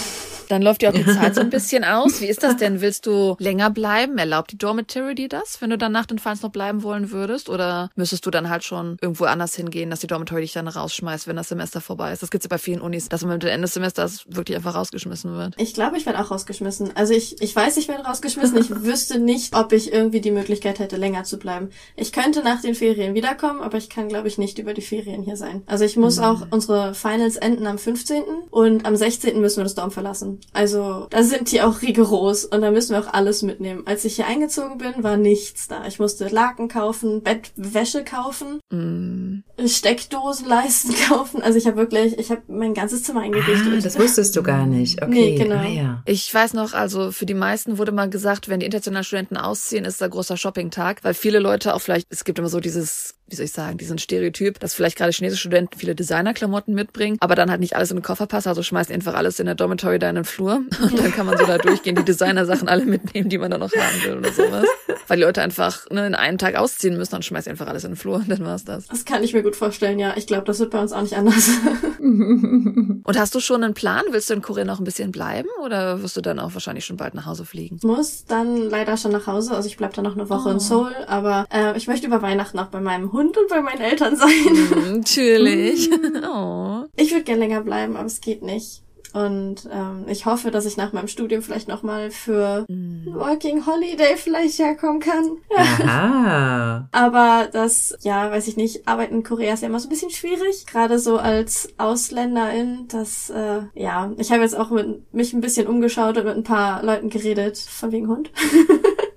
Speaker 3: Dann läuft ja auch die Zeit so ein bisschen aus. Wie ist das denn? Willst du länger bleiben? Erlaubt die Dormitory dir das, wenn du dann nach den Finals noch bleiben wollen würdest? Oder müsstest du dann halt schon irgendwo anders hingehen, dass die Dormitory dich dann rausschmeißt, wenn das Semester vorbei ist? Das gibt's ja bei vielen Unis, dass man mit dem Ende des Semesters wirklich einfach rausgeschmissen wird.
Speaker 4: Ich glaube, ich werde auch rausgeschmissen. Also ich, ich weiß, ich werde rausgeschmissen. Ich wüsste nicht, ob ich irgendwie die Möglichkeit hätte, länger zu bleiben. Ich könnte nach den Ferien wiederkommen, aber ich kann, glaube ich, nicht über die Ferien hier sein. Also ich muss mhm. auch, unsere Finals enden am 15. und am 16. müssen wir das Dorm verlassen. Also da sind die auch rigoros und da müssen wir auch alles mitnehmen. Als ich hier eingezogen bin, war nichts da. Ich musste Laken kaufen, Bettwäsche kaufen, mm. Steckdosenleisten kaufen. Also ich habe wirklich, ich habe mein ganzes Zimmer eingerichtet.
Speaker 2: Ah, das wusstest du gar nicht. Okay. Nee, genau. Ah,
Speaker 3: ja. Ich weiß noch, also für die meisten wurde mal gesagt, wenn die internationalen Studenten ausziehen, ist da großer Shoppingtag, weil viele Leute auch vielleicht, es gibt immer so dieses wie soll ich sagen, diesen Stereotyp, dass vielleicht gerade chinesische Studenten viele Designerklamotten mitbringen, aber dann halt nicht alles in den Koffer passt, also schmeißt einfach alles in der Dormitory da in den Flur und dann kann man so da durchgehen, die Designersachen alle mitnehmen, die man da noch haben will oder sowas. Weil die Leute einfach ne, in einen Tag ausziehen müssen und schmeißt einfach alles in den Flur und dann war's das.
Speaker 4: Das kann ich mir gut vorstellen, ja. Ich glaube, das wird bei uns auch nicht anders.
Speaker 3: und hast du schon einen Plan? Willst du in Korea noch ein bisschen bleiben oder wirst du dann auch wahrscheinlich schon bald nach Hause fliegen?
Speaker 4: Ich muss dann leider schon nach Hause, also ich bleib dann noch eine Woche oh. in Seoul, aber äh, ich möchte über Weihnachten auch bei meinem Hund und bei meinen Eltern sein.
Speaker 3: Mhm, natürlich.
Speaker 4: oh. Ich würde gern länger bleiben, aber es geht nicht. Und ähm, ich hoffe, dass ich nach meinem Studium vielleicht nochmal für mm. Working Holiday vielleicht herkommen kann. Aha. Aber das, ja, weiß ich nicht, Arbeiten in Korea ist ja immer so ein bisschen schwierig. Gerade so als Ausländerin. Das, äh, ja, ich habe jetzt auch mit, mich ein bisschen umgeschaut und mit ein paar Leuten geredet, von wegen Hund.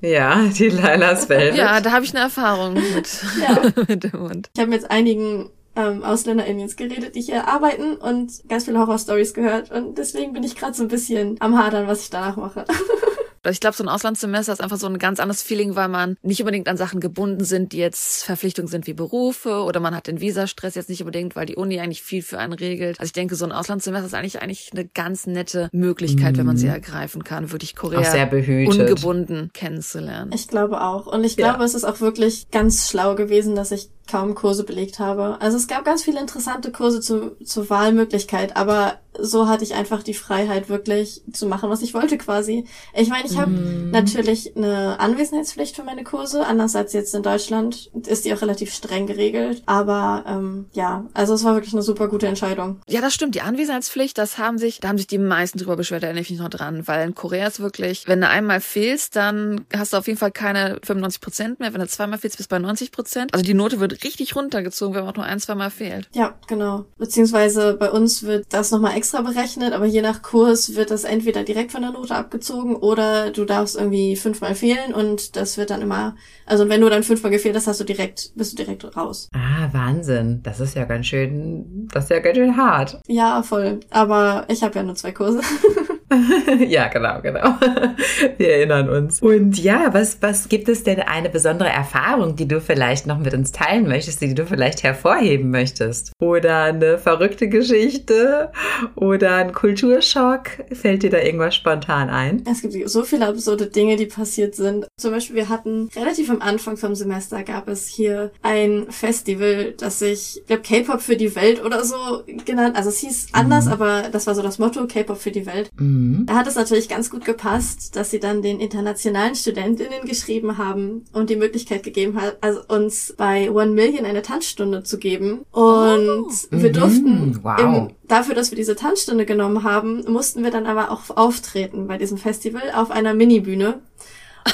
Speaker 2: Ja, die Lailas Welt.
Speaker 3: Ja, da habe ich eine Erfahrung mit, ja. mit
Speaker 4: dem Hund. Ich habe mit einigen ähm, AusländerInnen jetzt geredet, die hier arbeiten und ganz viele Horrorstories gehört. Und deswegen bin ich gerade so ein bisschen am Hadern, was ich danach mache.
Speaker 3: Ich glaube, so ein Auslandssemester ist einfach so ein ganz anderes Feeling, weil man nicht unbedingt an Sachen gebunden sind, die jetzt Verpflichtungen sind wie Berufe oder man hat den Visastress jetzt nicht unbedingt, weil die Uni eigentlich viel für einen regelt. Also ich denke, so ein Auslandssemester ist eigentlich eigentlich eine ganz nette Möglichkeit, mhm. wenn man sie mhm. ergreifen kann, wirklich Korea ungebunden kennenzulernen.
Speaker 4: Ich glaube auch. Und ich glaube, ja. es ist auch wirklich ganz schlau gewesen, dass ich kaum Kurse belegt habe. Also es gab ganz viele interessante Kurse zu, zur Wahlmöglichkeit, aber so hatte ich einfach die Freiheit, wirklich zu machen, was ich wollte quasi. Ich meine, ich habe mm. natürlich eine Anwesenheitspflicht für meine Kurse, anders als jetzt in Deutschland ist die auch relativ streng geregelt. Aber ähm, ja, also es war wirklich eine super gute Entscheidung.
Speaker 3: Ja, das stimmt. Die Anwesenheitspflicht, das haben sich, da haben sich die meisten drüber beschwert, da erinnere ich mich noch dran, weil in Korea ist wirklich, wenn du einmal fehlst, dann hast du auf jeden Fall keine 95 Prozent mehr. Wenn du zweimal fehlst, bist du bei 90 Prozent. Also die Note wird richtig runtergezogen, wenn man auch nur ein, zwei Mal fehlt.
Speaker 4: Ja, genau. Beziehungsweise bei uns wird das nochmal extra berechnet, aber je nach Kurs wird das entweder direkt von der Note abgezogen oder du darfst irgendwie fünfmal fehlen und das wird dann immer, also wenn du dann fünfmal gefehlt hast, hast du direkt, bist du direkt raus.
Speaker 2: Ah, Wahnsinn. Das ist ja ganz schön, das ist ja ganz schön hart.
Speaker 4: Ja, voll. Aber ich habe ja nur zwei Kurse.
Speaker 2: ja, genau, genau. Wir erinnern uns. Und ja, was, was gibt es denn eine besondere Erfahrung, die du vielleicht noch mit uns teilen möchtest, die du vielleicht hervorheben möchtest? Oder eine verrückte Geschichte oder ein Kulturschock? Fällt dir da irgendwas spontan ein?
Speaker 4: Es gibt so viele absurde Dinge, die passiert sind. Zum Beispiel, wir hatten relativ am Anfang vom Semester gab es hier ein Festival, das sich, ich glaube, K-Pop für die Welt oder so genannt. Also es hieß anders, mhm. aber das war so das Motto, K-Pop für die Welt. Mhm. Mhm. Da hat es natürlich ganz gut gepasst, dass sie dann den internationalen Studentinnen geschrieben haben und die Möglichkeit gegeben hat, also uns bei One Million eine Tanzstunde zu geben. Und oh. wir durften mhm. wow. im, dafür, dass wir diese Tanzstunde genommen haben, mussten wir dann aber auch auftreten bei diesem Festival auf einer Minibühne.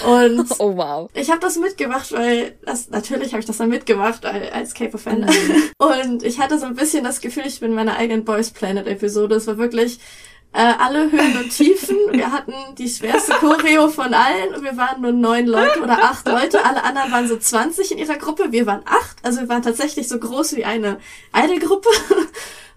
Speaker 4: Und
Speaker 3: oh wow.
Speaker 4: Ich habe das mitgemacht, weil das natürlich habe ich das dann mitgemacht als K-Pop-Fan. Mhm. Und ich hatte so ein bisschen das Gefühl, ich bin in meiner eigenen Boys Planet Episode. Es war wirklich äh, alle Höhen und Tiefen. Wir hatten die schwerste Choreo von allen und wir waren nur neun Leute oder acht Leute. Alle anderen waren so 20 in ihrer Gruppe. Wir waren acht. Also wir waren tatsächlich so groß wie eine Idol-Gruppe.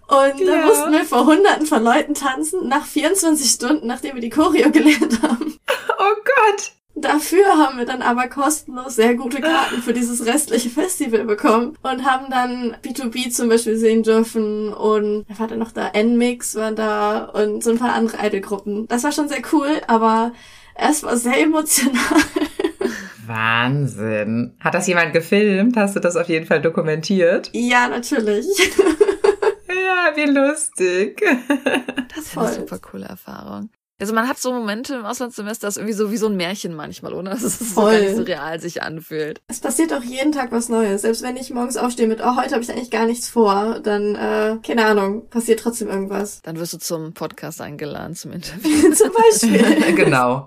Speaker 4: Und ja. da mussten wir vor hunderten von Leuten tanzen, nach 24 Stunden, nachdem wir die Choreo gelernt haben.
Speaker 2: Oh Gott!
Speaker 4: Dafür haben wir dann aber kostenlos sehr gute Karten für dieses restliche Festival bekommen und haben dann B2B zum Beispiel sehen dürfen und wer war denn noch da? N-Mix war da und so ein paar andere Idolgruppen. Das war schon sehr cool, aber es war sehr emotional.
Speaker 2: Wahnsinn. Hat das jemand gefilmt? Hast du das auf jeden Fall dokumentiert?
Speaker 4: Ja, natürlich.
Speaker 2: ja, wie lustig.
Speaker 3: Das war eine super coole Erfahrung. Also man hat so Momente im Auslandssemester, das ist irgendwie so wie so ein Märchen manchmal, oder? Das ist so
Speaker 4: Voll.
Speaker 3: gar nicht so real sich anfühlt.
Speaker 4: Es passiert auch jeden Tag was Neues. Selbst wenn ich morgens aufstehe mit, oh, heute habe ich eigentlich gar nichts vor, dann, äh, keine Ahnung, passiert trotzdem irgendwas.
Speaker 3: Dann wirst du zum Podcast eingeladen, zum Interview.
Speaker 4: Zum Beispiel.
Speaker 2: genau.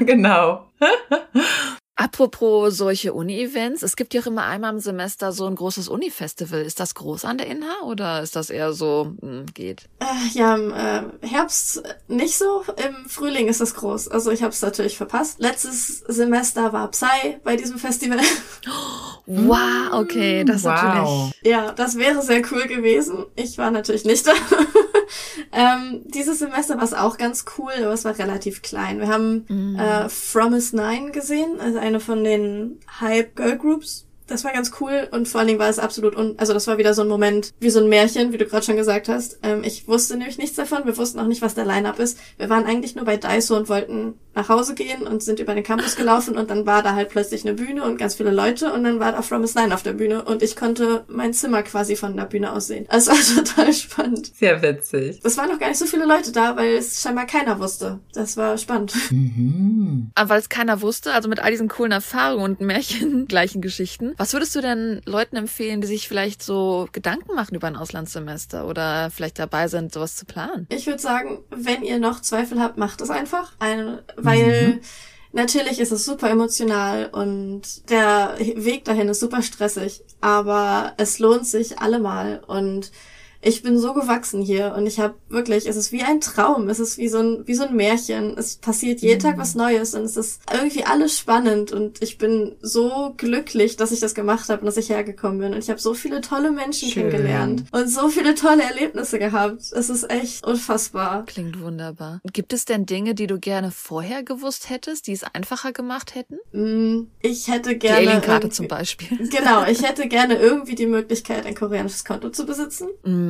Speaker 2: genau.
Speaker 3: Apropos solche Uni-Events, es gibt ja auch immer einmal im Semester so ein großes Uni-Festival. Ist das groß an der INHA oder ist das eher so, hm, geht?
Speaker 4: Äh, ja, im äh, Herbst nicht so, im Frühling ist das groß. Also ich habe es natürlich verpasst. Letztes Semester war Psy bei diesem Festival.
Speaker 3: Wow, okay, das ist
Speaker 2: wow.
Speaker 3: natürlich.
Speaker 4: ja, das wäre sehr cool gewesen. Ich war natürlich nicht da. ähm, dieses Semester war es auch ganz cool, aber es war relativ klein. Wir haben äh, Promise Nine gesehen, also eine von den Hype Girl Groups. Das war ganz cool und vor allen Dingen war es absolut un also das war wieder so ein Moment wie so ein Märchen, wie du gerade schon gesagt hast. Ähm, ich wusste nämlich nichts davon, wir wussten auch nicht, was der Line-Up ist. Wir waren eigentlich nur bei Daiso und wollten nach Hause gehen und sind über den Campus gelaufen und dann war da halt plötzlich eine Bühne und ganz viele Leute und dann war da From Nine auf der Bühne und ich konnte mein Zimmer quasi von der Bühne aus sehen. Es war total spannend.
Speaker 2: Sehr witzig.
Speaker 4: Es waren noch gar nicht so viele Leute da, weil es scheinbar keiner wusste. Das war spannend.
Speaker 2: Mhm.
Speaker 3: Aber weil es keiner wusste, also mit all diesen coolen Erfahrungen und Märchen gleichen Geschichten, was würdest du denn Leuten empfehlen, die sich vielleicht so Gedanken machen über ein Auslandssemester oder vielleicht dabei sind, sowas zu planen?
Speaker 4: Ich würde sagen, wenn ihr noch Zweifel habt, macht es einfach. Ein, weil natürlich ist es super emotional und der Weg dahin ist super stressig, aber es lohnt sich allemal und ich bin so gewachsen hier und ich habe wirklich, es ist wie ein Traum, es ist wie so ein wie so ein Märchen. Es passiert jeden Tag was Neues und es ist irgendwie alles spannend und ich bin so glücklich, dass ich das gemacht habe und dass ich hergekommen bin und ich habe so viele tolle Menschen
Speaker 2: Schön.
Speaker 4: kennengelernt und so viele tolle Erlebnisse gehabt. Es ist echt unfassbar.
Speaker 3: Klingt wunderbar. Gibt es denn Dinge, die du gerne vorher gewusst hättest, die es einfacher gemacht hätten?
Speaker 4: Mm, Ich hätte
Speaker 3: Die
Speaker 4: gerne
Speaker 3: Alien-Karte
Speaker 4: irgendwie-
Speaker 3: zum Beispiel.
Speaker 4: Genau, ich hätte gerne irgendwie die Möglichkeit, ein koreanisches Konto zu besitzen.
Speaker 3: Mm.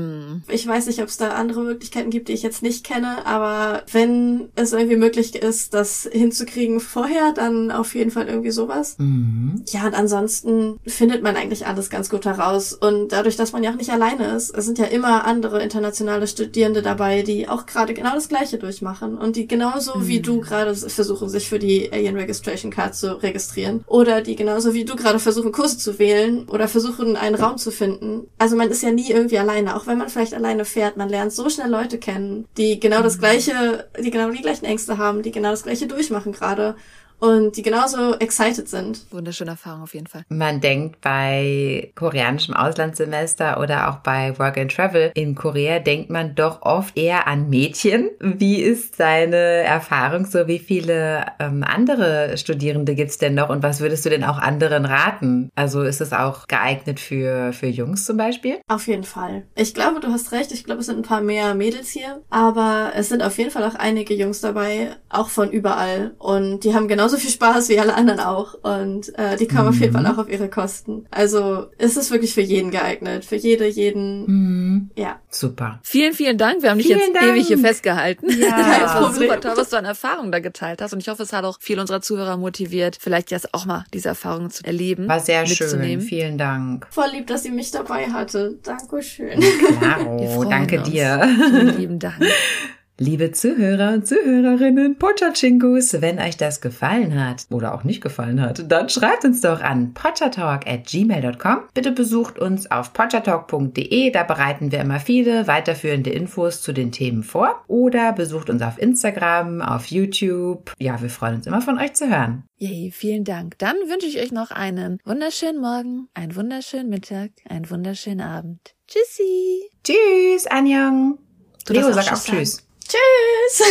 Speaker 4: Ich weiß nicht, ob es da andere Möglichkeiten gibt, die ich jetzt nicht kenne, aber wenn es irgendwie möglich ist, das hinzukriegen vorher, dann auf jeden Fall irgendwie sowas.
Speaker 2: Mhm.
Speaker 4: Ja, und ansonsten findet man eigentlich alles ganz gut heraus. Und dadurch, dass man ja auch nicht alleine ist, es sind ja immer andere internationale Studierende dabei, die auch gerade genau das Gleiche durchmachen und die genauso wie du gerade versuchen, sich für die Alien Registration Card zu registrieren. Oder die genauso wie du gerade versuchen, Kurse zu wählen oder versuchen, einen Raum zu finden. Also man ist ja nie irgendwie alleine, auch wenn man vielleicht alleine fährt. Man lernt so schnell Leute kennen, die genau das Gleiche, die genau die gleichen Ängste haben, die genau das Gleiche durchmachen gerade und die genauso excited sind.
Speaker 3: Wunderschöne Erfahrung auf jeden Fall.
Speaker 2: Man denkt bei koreanischem Auslandssemester oder auch bei Work and Travel in Korea denkt man doch oft eher an Mädchen. Wie ist deine Erfahrung so? Wie viele ähm, andere Studierende gibt's denn noch und was würdest du denn auch anderen raten? Also ist es auch geeignet für, für Jungs zum Beispiel?
Speaker 4: Auf jeden Fall. Ich glaube, du hast recht. Ich glaube, es sind ein paar mehr Mädels hier. Aber es sind auf jeden Fall auch einige Jungs dabei, auch von überall. Und die haben genauso viel Spaß wie alle anderen auch. Und äh, die kommen auf jeden Fall auch auf ihre Kosten. Also es ist wirklich für jeden geeignet. Für jede, jeden.
Speaker 2: Mhm.
Speaker 4: Ja.
Speaker 2: Super.
Speaker 3: Vielen, vielen Dank. Wir haben dich jetzt
Speaker 2: Dank.
Speaker 3: ewig hier festgehalten.
Speaker 2: Ja.
Speaker 3: Das war super toll, was du an Erfahrungen da geteilt hast. Und ich hoffe, es hat auch viele unserer Zuhörer motiviert, vielleicht jetzt auch mal diese Erfahrungen zu erleben.
Speaker 2: War sehr schön. Vielen Dank.
Speaker 4: Voll lieb, dass sie mich dabei hatte. Dankeschön.
Speaker 2: Claro, danke
Speaker 3: uns.
Speaker 2: dir.
Speaker 3: Vielen lieben Dank.
Speaker 2: Liebe Zuhörer und Zuhörerinnen, Pochachinkos, wenn euch das gefallen hat oder auch nicht gefallen hat, dann schreibt uns doch an pochatalk at gmail.com. Bitte besucht uns auf pochatalk.de, da bereiten wir immer viele weiterführende Infos zu den Themen vor. Oder besucht uns auf Instagram, auf YouTube. Ja, wir freuen uns immer von euch zu hören.
Speaker 3: Yay, vielen Dank. Dann wünsche ich euch noch einen wunderschönen Morgen, einen wunderschönen Mittag, einen wunderschönen Abend. Tschüssi.
Speaker 2: Tschüss, Anjong.
Speaker 3: Du
Speaker 2: Leo, sag auch
Speaker 3: Tschüss
Speaker 2: Tschüss.
Speaker 4: Tschüss.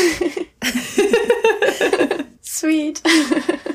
Speaker 4: Sweet.